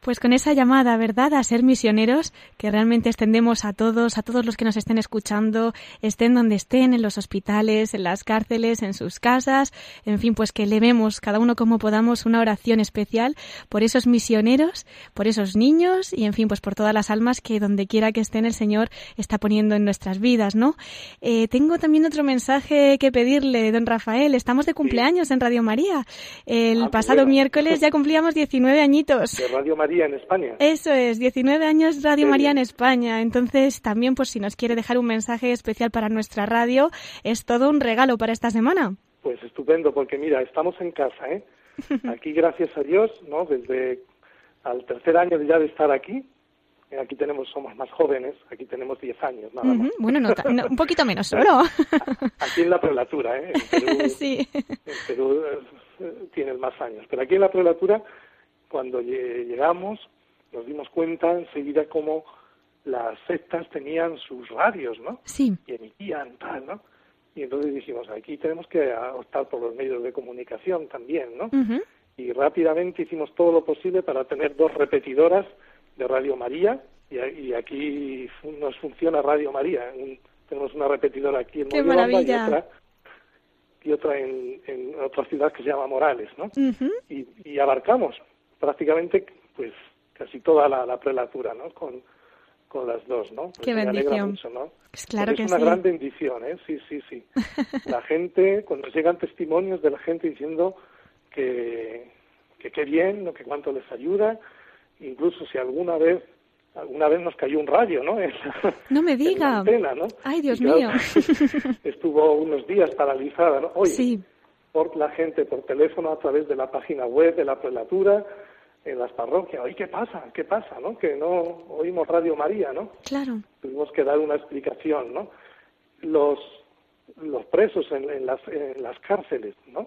Pues con esa llamada, ¿verdad?, a ser misioneros que realmente extendemos a todos, a todos los que nos estén escuchando, estén donde estén, en los hospitales, en las cárceles, en sus casas, en fin, pues que elevemos cada uno como podamos una oración especial por esos misioneros, por esos niños y, en fin, pues por todas las almas que donde quiera que estén el Señor está poniendo en nuestras vidas, ¿no? Eh, tengo también otro mensaje que pedirle, don Rafael. Estamos de cumpleaños en Radio María. El Ah, qué pasado miércoles ya cumplíamos 19 añitos. De Radio María en España. Eso es, 19 años Radio Qué María en. España. Entonces, también, pues si nos quiere dejar un mensaje especial para nuestra radio, es todo un regalo para esta semana. Pues estupendo, porque mira, estamos en casa, ¿eh? Aquí, gracias a Dios, ¿no? Desde al tercer año ya de estar aquí, eh, aquí tenemos, somos más jóvenes, aquí tenemos 10 años, nada más. Ujú, Bueno, no, no, un poquito menos solo. Aquí en la prelatura, ¿eh? En Perú, sí. en Perú eh, tienen más años. Pero aquí en la prelatura, cuando lle- llegamos, nos dimos cuenta enseguida cómo las sectas tenían sus radios, ¿no? Sí. Y emitían tal, ¿no? Y entonces dijimos, aquí tenemos que optar por los medios de comunicación también, ¿no? Y rápidamente hicimos todo lo posible para tener dos repetidoras de Radio María y, y aquí nos funciona Radio María. Un- tenemos una repetidora aquí en ¡Qué Moyobamba y otra, y otra en, en otra ciudad que se llama Morales, ¿no? Y abarcamos prácticamente pues casi toda la, la prelatura, ¿no? Con, con las dos, ¿no? Pues Qué bendición. mucho, ¿no? Pues claro que es una sí. gran bendición, ¿eh? Sí, sí, sí. La gente, cuando llegan testimonios de la gente diciendo que que qué bien, ¿no? que cuánto les ayuda, incluso si alguna vez alguna vez nos cayó un rayo, ¿no? En la- No me en la diga. antena, ¿no? Ay, Dios claro, mío. estuvo unos días paralizada, ¿no? Oye, Sí. Por la gente por teléfono a través de la página web de la prelatura en las parroquias. Oye, ¿qué pasa? ¿Qué pasa? ¿No? Que no oímos Radio María, ¿no? Claro. Tuvimos que dar una explicación, ¿no? Los los presos en, en las en las cárceles, ¿no?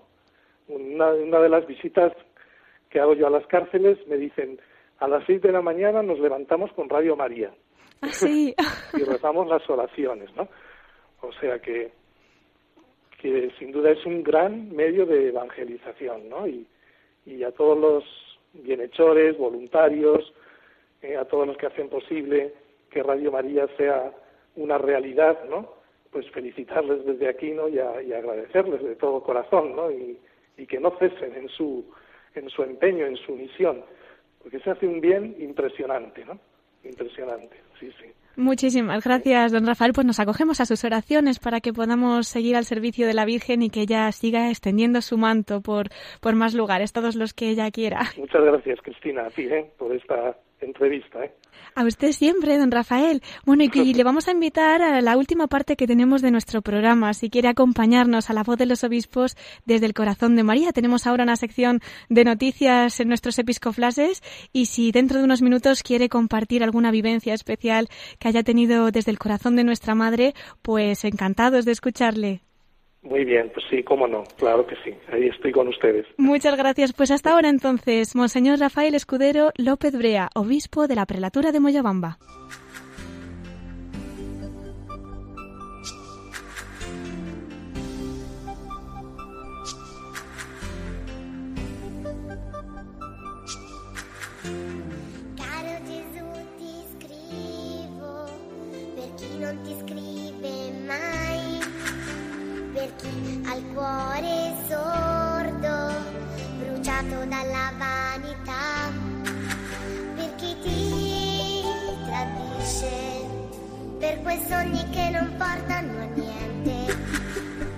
Una, una de las visitas que hago yo a las cárceles me dicen a las seis de la mañana nos levantamos con Radio María Ah, sí. y rezamos las oraciones, ¿no? O sea que, que sin duda es un gran medio de evangelización, ¿no? Y, a todos los bienhechores, voluntarios, eh, a todos los que hacen posible que Radio María sea una realidad, ¿no? Pues felicitarles desde aquí, ¿no? Y agradecerles de todo corazón, ¿no? Y, y que no cesen en su, en su empeño, en su misión, porque se hace un bien impresionante, ¿no? Impresionante, sí, sí. Muchísimas gracias, don Rafael. Pues nos acogemos a sus oraciones para que podamos seguir al servicio de la Virgen y que ella siga extendiendo su manto por, por más lugares, todos los que ella quiera. Muchas gracias, Cristina, ¿eh? por esta entrevista. ¿eh? A usted siempre, don Rafael. Bueno, y, y le vamos a invitar a la última parte que tenemos de nuestro programa. Si quiere acompañarnos a la voz de los obispos desde el corazón de María, tenemos ahora una sección de noticias en nuestros episcoflases. Y si dentro de unos minutos quiere compartir alguna vivencia especial que haya tenido desde el corazón de nuestra madre, pues encantados de escucharle. Muy bien, pues sí, cómo no, claro que sí, ahí estoy con ustedes. Muchas gracias. Pues hasta ahora entonces, Monseñor Rafael Escudero López Brea, obispo de la prelatura de Moyobamba. Caro Gesù ti scrivo per chi non ti cuore sordo, bruciato dalla vanità, per chi ti tradisce, per quei sogni che non portano a niente,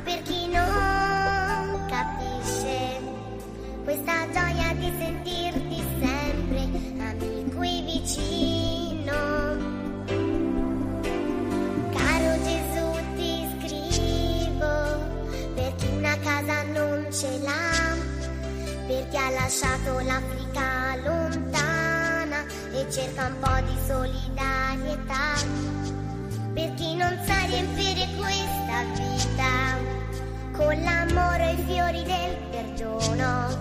per chi non capisce questa gioia di sentirti sempre amico e vicino. Lasciato l'Africa lontana e cerca un po' di solidarietà, per chi non sa riempire questa vita con l'amore e i fiori del perdono,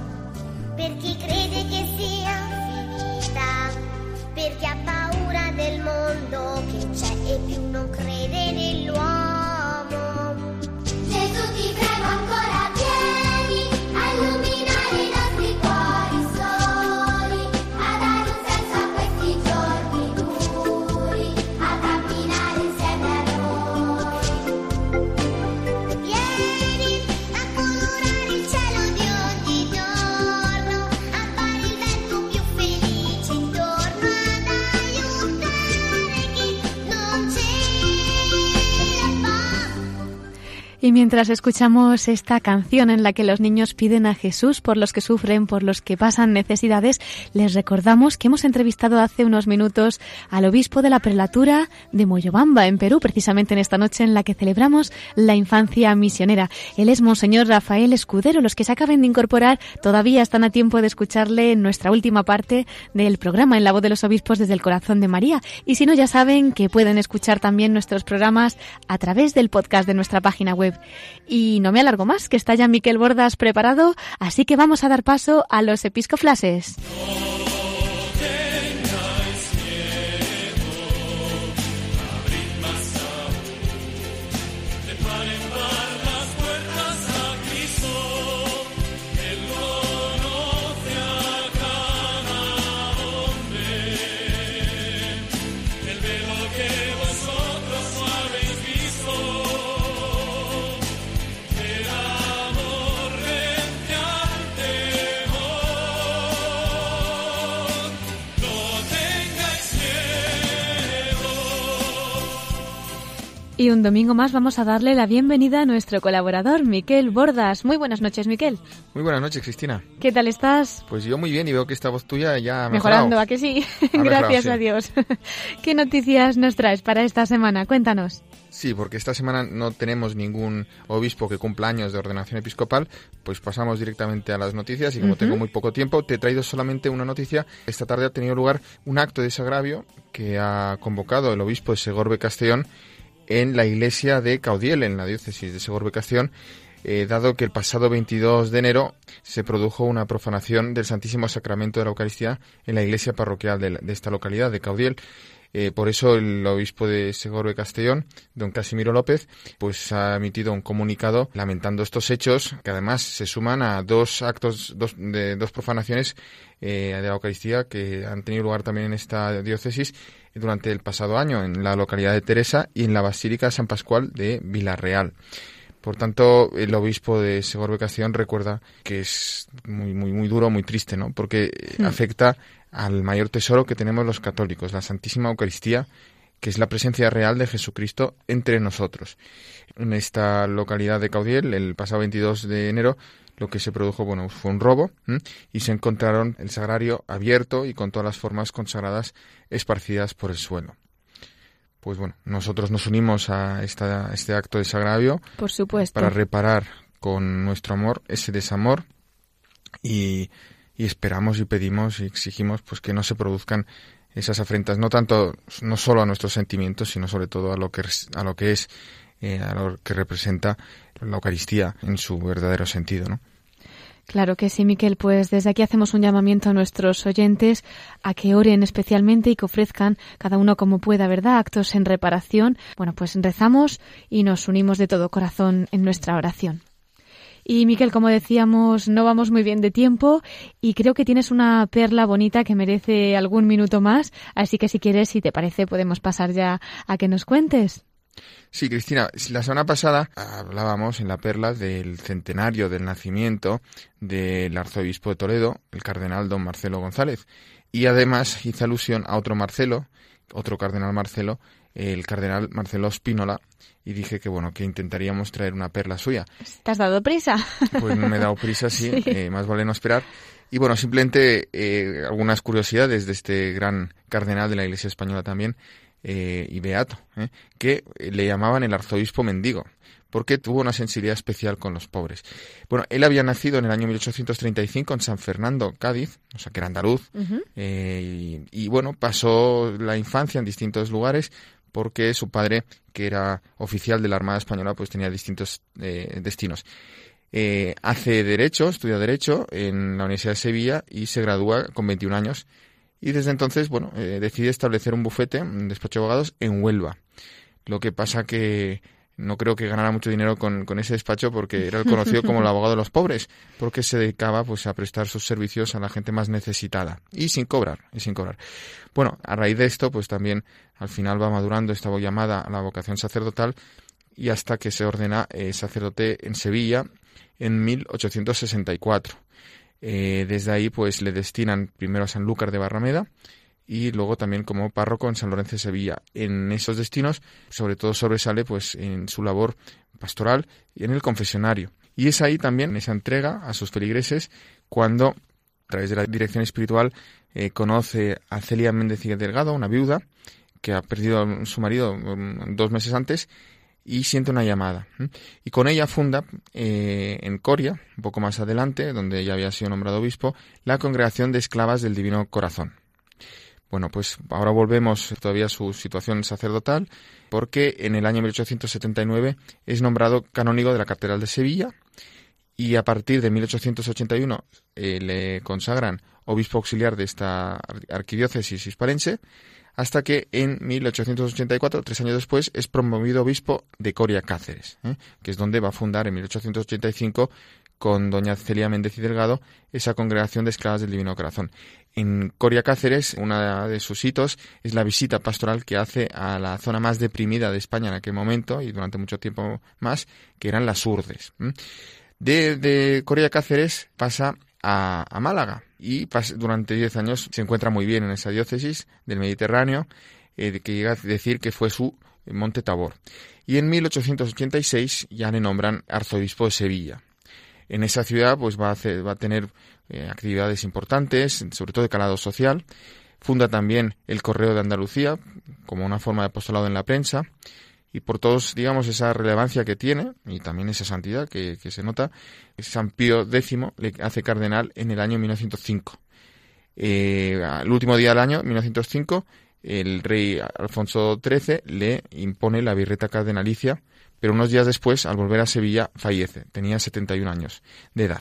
per chi crede che sia finita, per chi ha paura del mondo che c'è Y mientras escuchamos esta canción en la que los niños piden a Jesús por los que sufren, por los que pasan necesidades, les recordamos que hemos entrevistado hace unos minutos al obispo de la prelatura de Moyobamba, en Perú, precisamente en esta noche en la que celebramos la infancia misionera. Él es Monseñor Rafael Escudero. Los que se acaben de incorporar todavía están a tiempo de escucharle nuestra última parte del programa, en la voz de los obispos desde el corazón de María. Y si no, ya saben que pueden escuchar también nuestros programas a través del podcast de nuestra página web. Y no me alargo más, que está ya Miquel Bordas preparado, así que vamos a dar paso a los episcoflases. Y un domingo más vamos a darle la bienvenida a nuestro colaborador, Miquel Bordas. Muy buenas noches, Miquel. Muy buenas noches, Cristina. ¿Qué tal estás? Pues yo muy bien y veo que esta voz tuya ya ha Mejorando. ¿a que sí? Ha mejorado, Gracias sí. a Dios. ¿Qué noticias nos traes para esta semana? Cuéntanos. Sí, porque esta semana no tenemos ningún obispo que cumpla años de ordenación episcopal, pues pasamos directamente a las noticias y como Ujú. tengo muy poco tiempo, te he traído solamente una noticia. Esta tarde ha tenido lugar un acto de desagravio que ha convocado el obispo de Segorbe Castellón en la iglesia de Caudiel, en la diócesis de Segorbe Castellón, eh, dado que el pasado 22 de enero se produjo una profanación del Santísimo Sacramento de la Eucaristía en la iglesia parroquial de esta localidad, de Caudiel. Eh, por eso el obispo de Segorbe Castellón, don Casimiro López, pues ha emitido un comunicado lamentando estos hechos, que además se suman a dos actos, dos, de dos profanaciones eh, de la Eucaristía que han tenido lugar también en esta diócesis durante el pasado año, en la localidad de Teresa y en la Basílica de San Pascual de Villarreal. Por tanto, el obispo de Segorbe Castellón recuerda que es muy, muy, muy duro, muy triste, ¿no? Porque eh, Hmm. afecta al mayor tesoro que tenemos los católicos, la Santísima Eucaristía, que es la presencia real de Jesucristo entre nosotros. En esta localidad de Caudiel, el pasado 22 de enero, lo que se produjo, bueno, fue un robo ¿m? y se encontraron el sagrario abierto y con todas las formas consagradas esparcidas por el suelo. Pues bueno, nosotros nos unimos a esta, este acto de desagravio Por supuesto. para reparar con nuestro amor ese desamor y, y esperamos y pedimos y exigimos pues que no se produzcan esas afrentas no tanto no solo a nuestros sentimientos sino sobre todo a lo que a lo que es eh, a lo que representa la Eucaristía en su verdadero sentido no Claro que sí, Miquel. Pues desde aquí hacemos un llamamiento a nuestros oyentes a que oren especialmente y que ofrezcan cada uno como pueda, ¿verdad? Actos en reparación. Bueno, pues rezamos y nos unimos de todo corazón en nuestra oración. Y Miquel, como decíamos, no vamos muy bien de tiempo y creo que tienes una perla bonita que merece algún minuto más. Así que si quieres, si te parece, podemos pasar ya a que nos cuentes. Sí, Cristina, la semana pasada hablábamos en la perla del centenario del nacimiento del arzobispo de Toledo, el cardenal don Marcelo González, y además hice alusión a otro Marcelo, otro cardenal Marcelo, el cardenal Marcelo Spínola, y dije que bueno, que intentaríamos traer una perla suya. ¿Te has dado prisa? Pues no me he dado prisa, sí, Eh, más vale no esperar. Y bueno, simplemente eh, algunas curiosidades de este gran cardenal de la Iglesia Española también, eh, y beato, ¿eh? que le llamaban el arzobispo mendigo, porque tuvo una sensibilidad especial con los pobres. Bueno, él había nacido en el año 1835 en San Fernando, Cádiz, o sea que era andaluz, eh, y, y, bueno, pasó la infancia en distintos lugares porque su padre, que era oficial de la Armada Española, pues tenía distintos eh, destinos. Eh, hace Derecho, estudia Derecho en la Universidad de Sevilla y se gradúa con 21 años. Y desde entonces, bueno, eh, decide establecer un bufete, un despacho de abogados en Huelva. Lo que pasa que no creo que ganara mucho dinero con, con ese despacho porque era conocido como el abogado de los pobres, porque se dedicaba pues a prestar sus servicios a la gente más necesitada y sin cobrar, y sin cobrar. Bueno, a raíz de esto, pues también al final va madurando esta llamada a la vocación sacerdotal y hasta que se ordena eh, sacerdote en Sevilla en 1864. Eh, desde ahí, pues le destinan primero a Sanlúcar de Barrameda y luego también como párroco en San Lorenzo de Sevilla. En esos destinos, sobre todo sobresale pues en su labor pastoral y en el confesionario. Y es ahí también esa entrega a sus feligreses cuando, a través de la dirección espiritual, eh, conoce a Celia Méndez y Delgado, una viuda que ha perdido a su marido um, dos meses antes y siente una llamada. Y con ella funda eh, en Coria, un poco más adelante, donde ya había sido nombrado obispo, la Congregación de Esclavas del Divino Corazón. Bueno, pues ahora volvemos todavía a su situación sacerdotal, porque en el año 1879 es nombrado canónigo de la Catedral de Sevilla y a partir de 1881 eh, le consagran obispo auxiliar de esta arquidiócesis hispalense, hasta que en 1884, tres años después, es promovido obispo de Coria Cáceres, ¿eh? que es donde va a fundar en 1885 con doña Celia Méndez y Delgado esa congregación de esclavas del Divino Corazón. En Coria Cáceres, uno de sus hitos es la visita pastoral que hace a la zona más deprimida de España en aquel momento y durante mucho tiempo más, que eran las Urdes. De, de Coria Cáceres pasa a, Málaga y durante 10 años se encuentra muy bien en esa diócesis del Mediterráneo, eh, que llega a decir que fue su monte Tabor. Y en 1886 ya le nombran arzobispo de Sevilla. En esa ciudad pues va a, hacer, va a tener eh, actividades importantes, sobre todo de calado social. Funda también el Correo de Andalucía como una forma de apostolado en la prensa y por todos, digamos, esa relevancia que tiene y también esa santidad que, se nota, San Pío X le hace cardenal en el año 1905. Eh, el último día del año, 1905, el rey Alfonso XIII le impone la birreta cardenalicia, pero unos días después, al volver a Sevilla, fallece. Tenía 71 años de edad.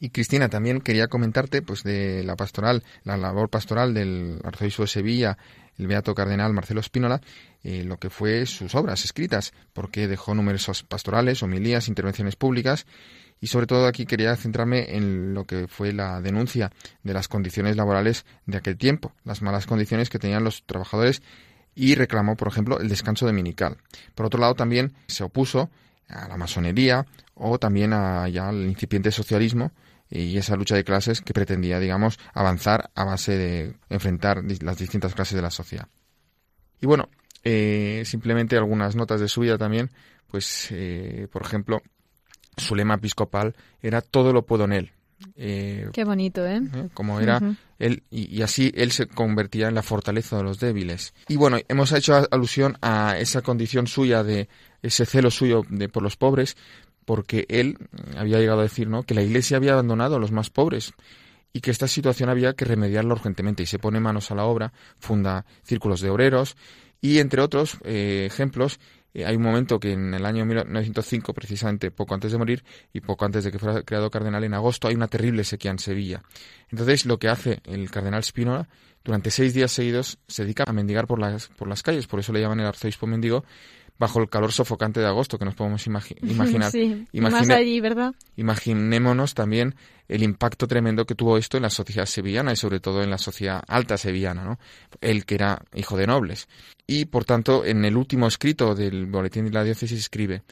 Y Cristina, también quería comentarte pues de la pastoral, la labor pastoral del arzobispo de Sevilla, el beato cardenal Marcelo Espínola, eh, lo que fue sus obras escritas, porque dejó numerosos pastorales, homilías, intervenciones públicas y sobre todo aquí quería centrarme en lo que fue la denuncia de las condiciones laborales de aquel tiempo, las malas condiciones que tenían los trabajadores y reclamó, por ejemplo, el descanso dominical. Por otro lado, también se opuso a la masonería o también a, ya al incipiente socialismo y esa lucha de clases que pretendía, digamos, avanzar a base de enfrentar las distintas clases de la sociedad. Y bueno, eh, simplemente algunas notas de su vida también, pues, eh, por ejemplo, su lema episcopal era todo lo puedo en él. Eh, Qué bonito, ¿eh? ¿eh? Como era uh -huh. él, y, y, así él se convertía en la fortaleza de los débiles. Y bueno, hemos hecho alusión a esa condición suya de ese celo suyo de por los pobres, porque él había llegado a decir, ¿no? Que la Iglesia había abandonado a los más pobres y que esta situación había que remediarla urgentemente y se pone manos a la obra, funda círculos de obreros y entre otros eh, ejemplos eh, hay un momento que en el año 1905, precisamente poco antes de morir y poco antes de que fuera creado cardenal en agosto, hay una terrible sequía en Sevilla. Entonces, lo que hace el cardenal Spínola, durante seis días seguidos, se dedica a mendigar por las, por las calles, por eso le llaman el arzobispo mendigo, bajo el calor sofocante de agosto que nos podemos imaginar. Sí, más allí, ¿verdad? Imaginémonos también el impacto tremendo que tuvo esto en la sociedad sevillana y sobre todo en la sociedad alta sevillana, ¿no? Él que era hijo de nobles. Y por tanto, en el último escrito del boletín de la diócesis escribe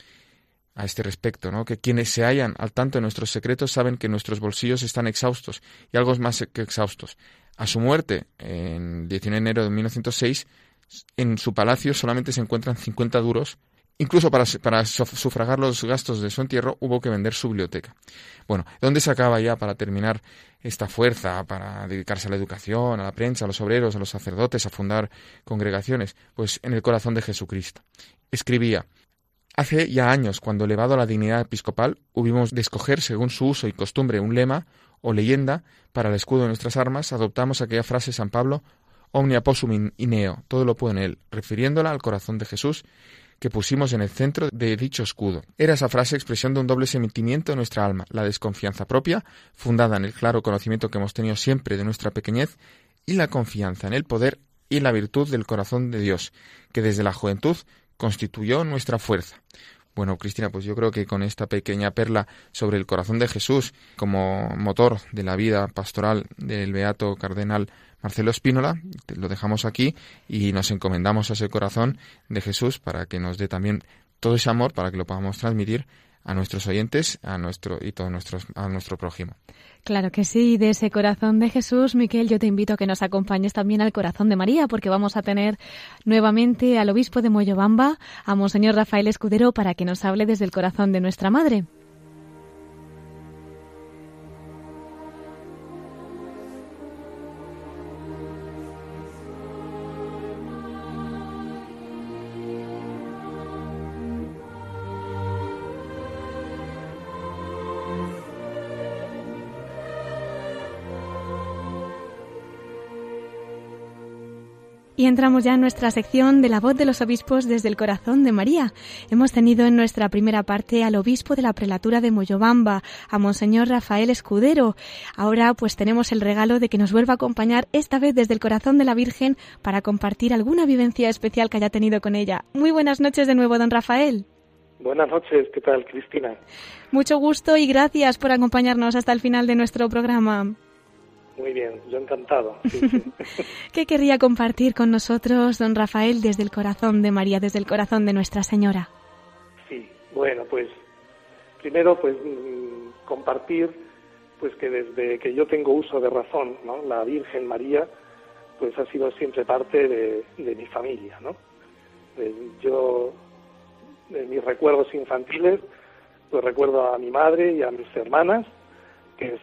a este respecto, ¿no? Que quienes se hallan al tanto de nuestros secretos saben que nuestros bolsillos están exhaustos y algo más que exhaustos. A su muerte, en 19 de enero de 1906, en su palacio solamente se encuentran 50 duros. Incluso para, para sufragar los gastos de su entierro hubo que vender su biblioteca. Bueno, ¿dónde se acaba ya para terminar esta fuerza para dedicarse a la educación, a la prensa, a los obreros, a los sacerdotes, a fundar congregaciones? Pues en el corazón de Jesucristo. Escribía, Hace ya años, cuando elevado a la dignidad episcopal, hubimos de escoger, según su uso y costumbre, un lema o leyenda para el escudo de nuestras armas, adoptamos aquella frase de San Pablo, omnia possum in neo, todo lo puedo en él, refiriéndola al corazón de Jesús que pusimos en el centro de dicho escudo. Era esa frase expresión de un doble sentimiento de nuestra alma, la desconfianza propia, fundada en el claro conocimiento que hemos tenido siempre de nuestra pequeñez, y la confianza en el poder y la virtud del corazón de Dios, que desde la juventud constituyó nuestra fuerza. Bueno, Cristina, pues yo creo que con esta pequeña perla sobre el corazón de Jesús como motor de la vida pastoral del beato cardenal Marcelo Espínola, lo dejamos aquí y nos encomendamos a ese corazón de Jesús para que nos dé también todo ese amor para que lo podamos transmitir a nuestros oyentes a nuestro, y todo nuestros, a nuestro prójimo. Claro que sí, de ese corazón de Jesús, Miquel, yo te invito a que nos acompañes también al corazón de María, porque vamos a tener nuevamente al obispo de Moyobamba, a Monseñor Rafael Escudero, para que nos hable desde el corazón de nuestra Madre. Y entramos ya en nuestra sección de la voz de los obispos desde el corazón de María. Hemos tenido en nuestra primera parte al obispo de la prelatura de Moyobamba, a Monseñor Rafael Escudero. Ahora pues tenemos el regalo de que nos vuelva a acompañar esta vez desde el corazón de la Virgen para compartir alguna vivencia especial que haya tenido con ella. Muy buenas noches de nuevo, don Rafael. Buenas noches, ¿qué tal, Cristina? Mucho gusto y gracias por acompañarnos hasta el final de nuestro programa. Muy bien, yo encantado. ¿Qué querría compartir con nosotros, don Rafael, desde el corazón de María, desde el corazón de Nuestra Señora? Sí, bueno, pues primero pues mm, compartir pues que desde que yo tengo uso de razón, ¿no? La Virgen María pues ha sido siempre parte de, mi familia, ¿no? yo, de mis recuerdos infantiles, pues recuerdo a mi madre y a mis hermanas, que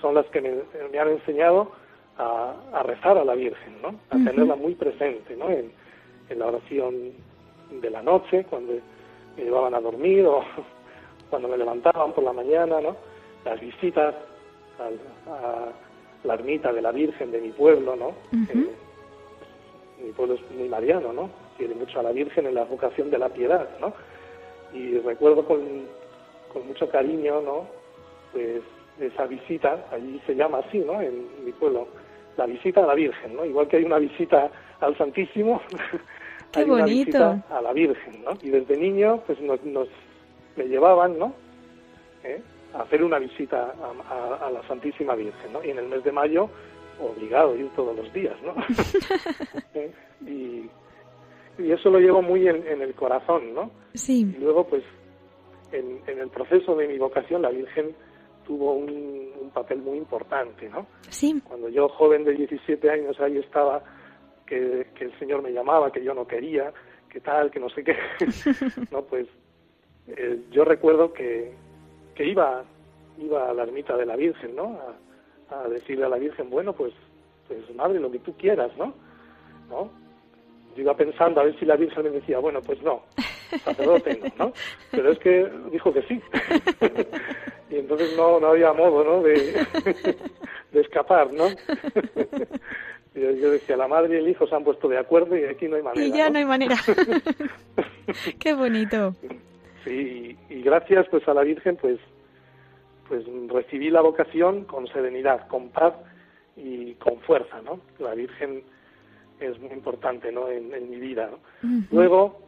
son las que me, han enseñado a, rezar a la Virgen, ¿no? A tenerla muy presente, ¿no? En, la oración de la noche, cuando me llevaban a dormir o cuando me levantaban por la mañana, ¿no? Las visitas a, la ermita de la Virgen de mi pueblo, ¿no? Eh, mi pueblo es muy mariano, ¿no? Tiene mucho a la Virgen en la vocación de la piedad, ¿no? Y recuerdo con, con mucho cariño, ¿no? Pues esa visita, allí se llama así, ¿no? En mi pueblo, la visita a la Virgen, ¿no? Igual que hay una visita al Santísimo, hay una visita a la Virgen, ¿no? Y desde niño, pues nos, me llevaban, ¿no? ¿Eh? A hacer una visita a, la Santísima Virgen, ¿no? Y en el mes de mayo, obligado a ir todos los días, ¿no? ¿Eh? y, eso lo llevo muy en, el corazón, ¿no? Sí. Y luego, pues, en, en el proceso de mi vocación, la Virgen tuvo un, papel muy importante, ¿no? Sí. Cuando yo, joven de 17 años, ahí estaba, que, el Señor me llamaba, que yo no quería, que tal, que no sé qué, no, pues eh, yo recuerdo que, que iba, iba a la ermita de la Virgen, ¿no? A, a, decirle a la Virgen, bueno, pues, pues madre, lo que tú quieras, ¿no? ¿No? Yo iba pensando a ver si la Virgen me decía, bueno, pues no, sacerdote no, ¿no? Pero es que dijo que sí. y entonces no, no había modo, ¿no? De, de escapar, ¿no? yo, yo, decía, la madre y el hijo se han puesto de acuerdo y aquí no hay manera. Y ya no, hay manera. Qué bonito. Sí, y gracias pues a la Virgen, pues, pues recibí la vocación con serenidad, con paz y con fuerza, ¿no? La Virgen es muy importante, ¿no? En, mi vida, ¿no? Luego,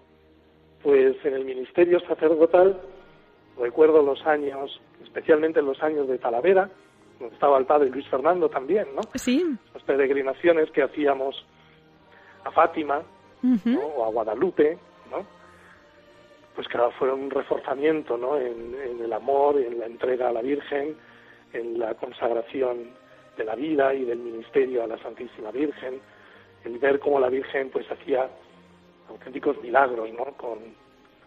Pues en el ministerio sacerdotal recuerdo los años, especialmente los años de Talavera, donde estaba el padre Luis Fernando también, ¿no? Sí. Las peregrinaciones que hacíamos a Fátima ¿no? o a Guadalupe, ¿no? Pues claro, fue un reforzamiento, ¿no? En, en el amor, en la entrega a la Virgen, en la consagración de la vida y del ministerio a la Santísima Virgen, el ver cómo la Virgen pues hacía auténticos milagros, ¿no? Con,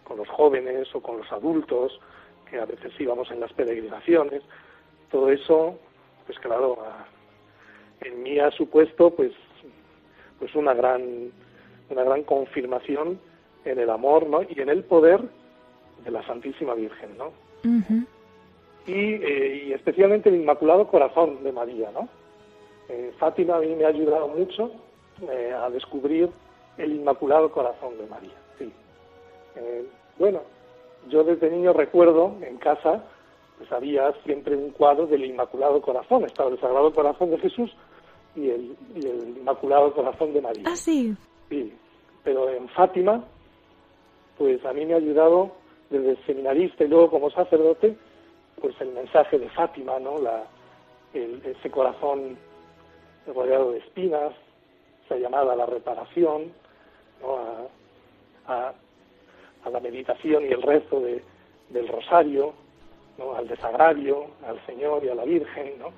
con los jóvenes o con los adultos, que a veces íbamos en las peregrinaciones, todo eso, pues claro, en mí ha supuesto pues pues una gran una gran confirmación en el amor ¿no? y en el poder de la Santísima Virgen, ¿no? Y, eh, y especialmente el Inmaculado Corazón de María, ¿no? Eh, Fátima a mí me ha ayudado mucho eh, a descubrir el Inmaculado Corazón de María, sí. Bueno, yo desde niño recuerdo en casa, pues había siempre un cuadro del Inmaculado Corazón, estaba el Sagrado Corazón de Jesús y el, y el Inmaculado Corazón de María. Ah, sí. Sí, pero en Fátima, pues a mí me ha ayudado desde seminarista y luego como sacerdote, pues el mensaje de Fátima, ¿no? La, el- ese corazón rodeado de espinas, esa llamada a la reparación, ¿no? a, a- a la meditación y el rezo de, del rosario, ¿no? al desagravio, al Señor y a la Virgen, ¿no?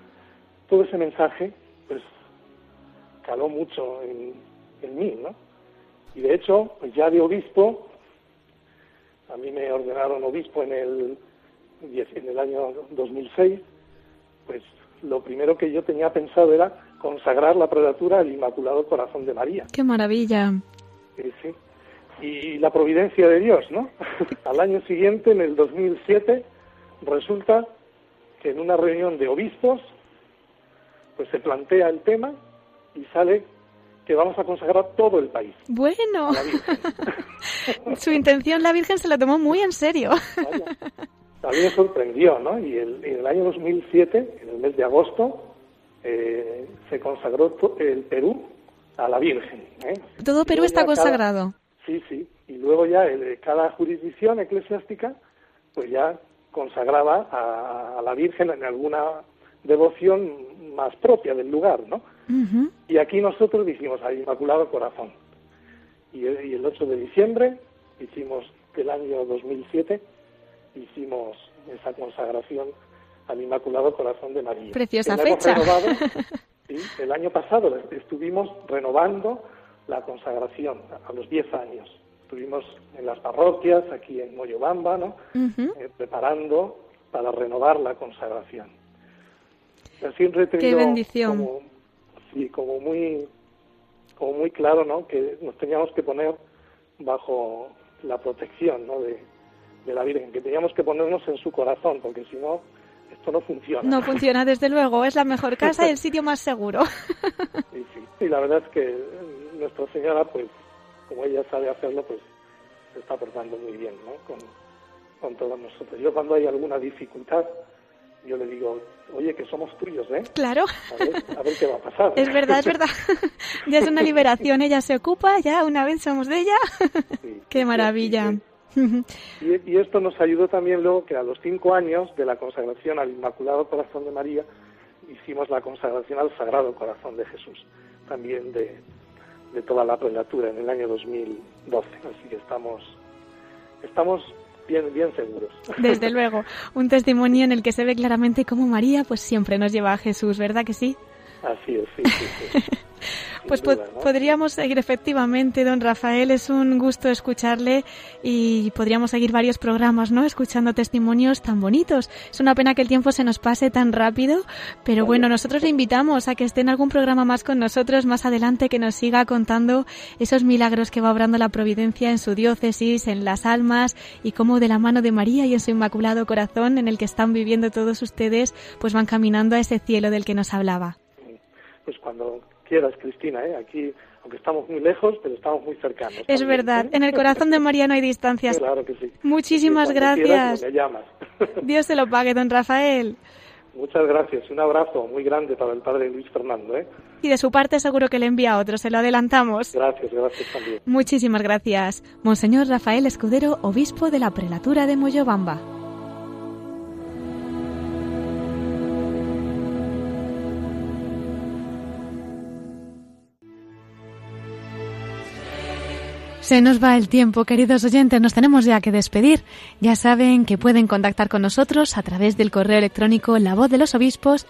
Todo ese mensaje, pues caló mucho en, en mí, ¿no? Y de hecho, pues ya de obispo, a mí me ordenaron obispo en el, en el año 2006, pues lo primero que yo tenía pensado era consagrar la prelatura al Inmaculado Corazón de María. Qué maravilla. Sí, sí. Y la providencia de Dios, ¿no? Al año siguiente, en el 2007, resulta que en una reunión de obispos, pues se plantea el tema y sale que vamos a consagrar todo el país. Bueno, la su intención la Virgen se lo tomó muy en serio. A mí me sorprendió, ¿no? Y el- en el año 2007, en el mes de agosto, eh, se consagró el Perú a la Virgen. ¿eh? Todo Perú está cada- consagrado. Sí, sí. Y luego ya el- cada jurisdicción eclesiástica, pues ya consagraba a, a la Virgen en alguna devoción más propia del lugar, ¿no? Y aquí nosotros dijimos al Inmaculado Corazón. Y el, y el 8 de diciembre hicimos del año 2007 hicimos esa consagración al Inmaculado Corazón de María. Preciosa fecha. renovado, sí, el año pasado estuvimos renovando la consagración a los 10 años. Estuvimos en las parroquias, aquí en Moyobamba, ¿no? Eh, preparando para renovar la consagración. Siempre he tenido bendición. Como, sí, como muy, como muy claro, ¿no? Que nos teníamos que poner bajo la protección, ¿no? De, de la Virgen, que teníamos que ponernos en su corazón, porque si no, esto no funciona. No funciona, desde luego. Es la mejor casa y el sitio más seguro. Sí, sí. Y la verdad es que eh, Nuestra Señora, pues, como ella sabe hacerlo, pues, se está portando muy bien, ¿no? Con, con todos nosotros. Yo cuando hay alguna dificultad, yo le digo, oye, que somos tuyos, ¿eh? Claro. A ver, a ver qué va a pasar. Es verdad, es verdad. ya es una liberación. Ella se ocupa, ya una vez somos de ella. Sí, Qué sí, maravilla. sí, sí. Y, y esto nos ayudó también luego que a los cinco años de la consagración al Inmaculado Corazón de María hicimos la consagración al Sagrado Corazón de Jesús, también de, de toda la prelatura en el año 2012. Así que estamos, estamos bien, bien seguros. Desde luego, un testimonio en el que se ve claramente cómo María pues siempre nos lleva a Jesús, ¿verdad que sí? Así es, sí, sí. sí. Sin Pues po- duda, ¿no? podríamos seguir efectivamente, don Rafael, es un gusto escucharle y podríamos seguir varios programas, ¿no? Escuchando testimonios tan bonitos. Es una pena que el tiempo se nos pase tan rápido, pero bueno, nosotros le invitamos a que esté en algún programa más con nosotros más adelante, que nos siga contando esos milagros que va obrando la providencia en su diócesis, en las almas y cómo de la mano de María y en su inmaculado corazón en el que están viviendo todos ustedes, pues van caminando a ese cielo del que nos hablaba. Pues cuando quieras, Cristina, ¿eh? aquí, aunque estamos muy lejos, pero estamos muy cercanos. Es también, verdad, ¿eh? en el corazón de María no hay distancias. Claro que sí. Muchísimas cuando quieras, gracias. me llamas. Dios se lo pague, don Rafael. Muchas gracias un abrazo muy grande para el padre Luis Fernando. ¿eh? Y de su parte seguro que le envía otro, se lo adelantamos. Gracias, gracias también. Muchísimas gracias. Monseñor Rafael Escudero, obispo de la prelatura de Moyobamba. Se nos va el tiempo, queridos oyentes, nos tenemos ya que despedir. Ya saben que pueden contactar con nosotros a través del correo electrónico la voz de los obispos.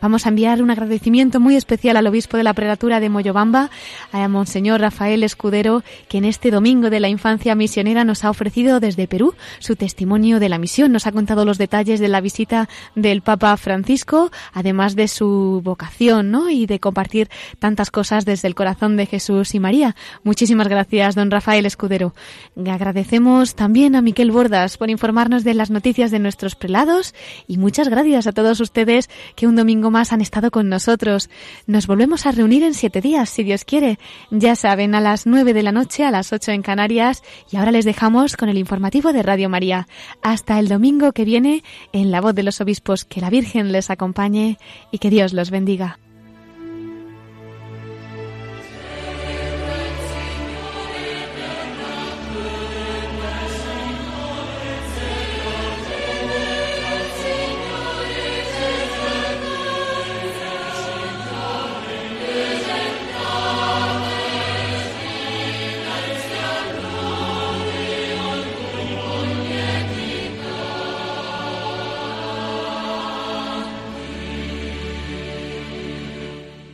Vamos a enviar un agradecimiento muy especial al obispo de la prelatura de Moyobamba, a Monseñor Rafael Escudero, que en este domingo de la infancia misionera nos ha ofrecido desde Perú su testimonio de la misión. Nos ha contado los detalles de la visita del Papa Francisco, además de su vocación, ¿no? Y de compartir tantas cosas desde el corazón de Jesús y María. Muchísimas gracias, don Rafael Escudero. Agradecemos también a Miquel Bordas por informarnos de las noticias de nuestros prelados y muchas gracias a todos ustedes que un domingo más han estado con nosotros. Nos volvemos a reunir en siete días, si Dios quiere. Ya saben, a las nueve de la noche, a las ocho en Canarias y ahora les dejamos con el informativo de Radio María. Hasta el domingo que viene, en la voz de los obispos, que la Virgen les acompañe y que Dios los bendiga.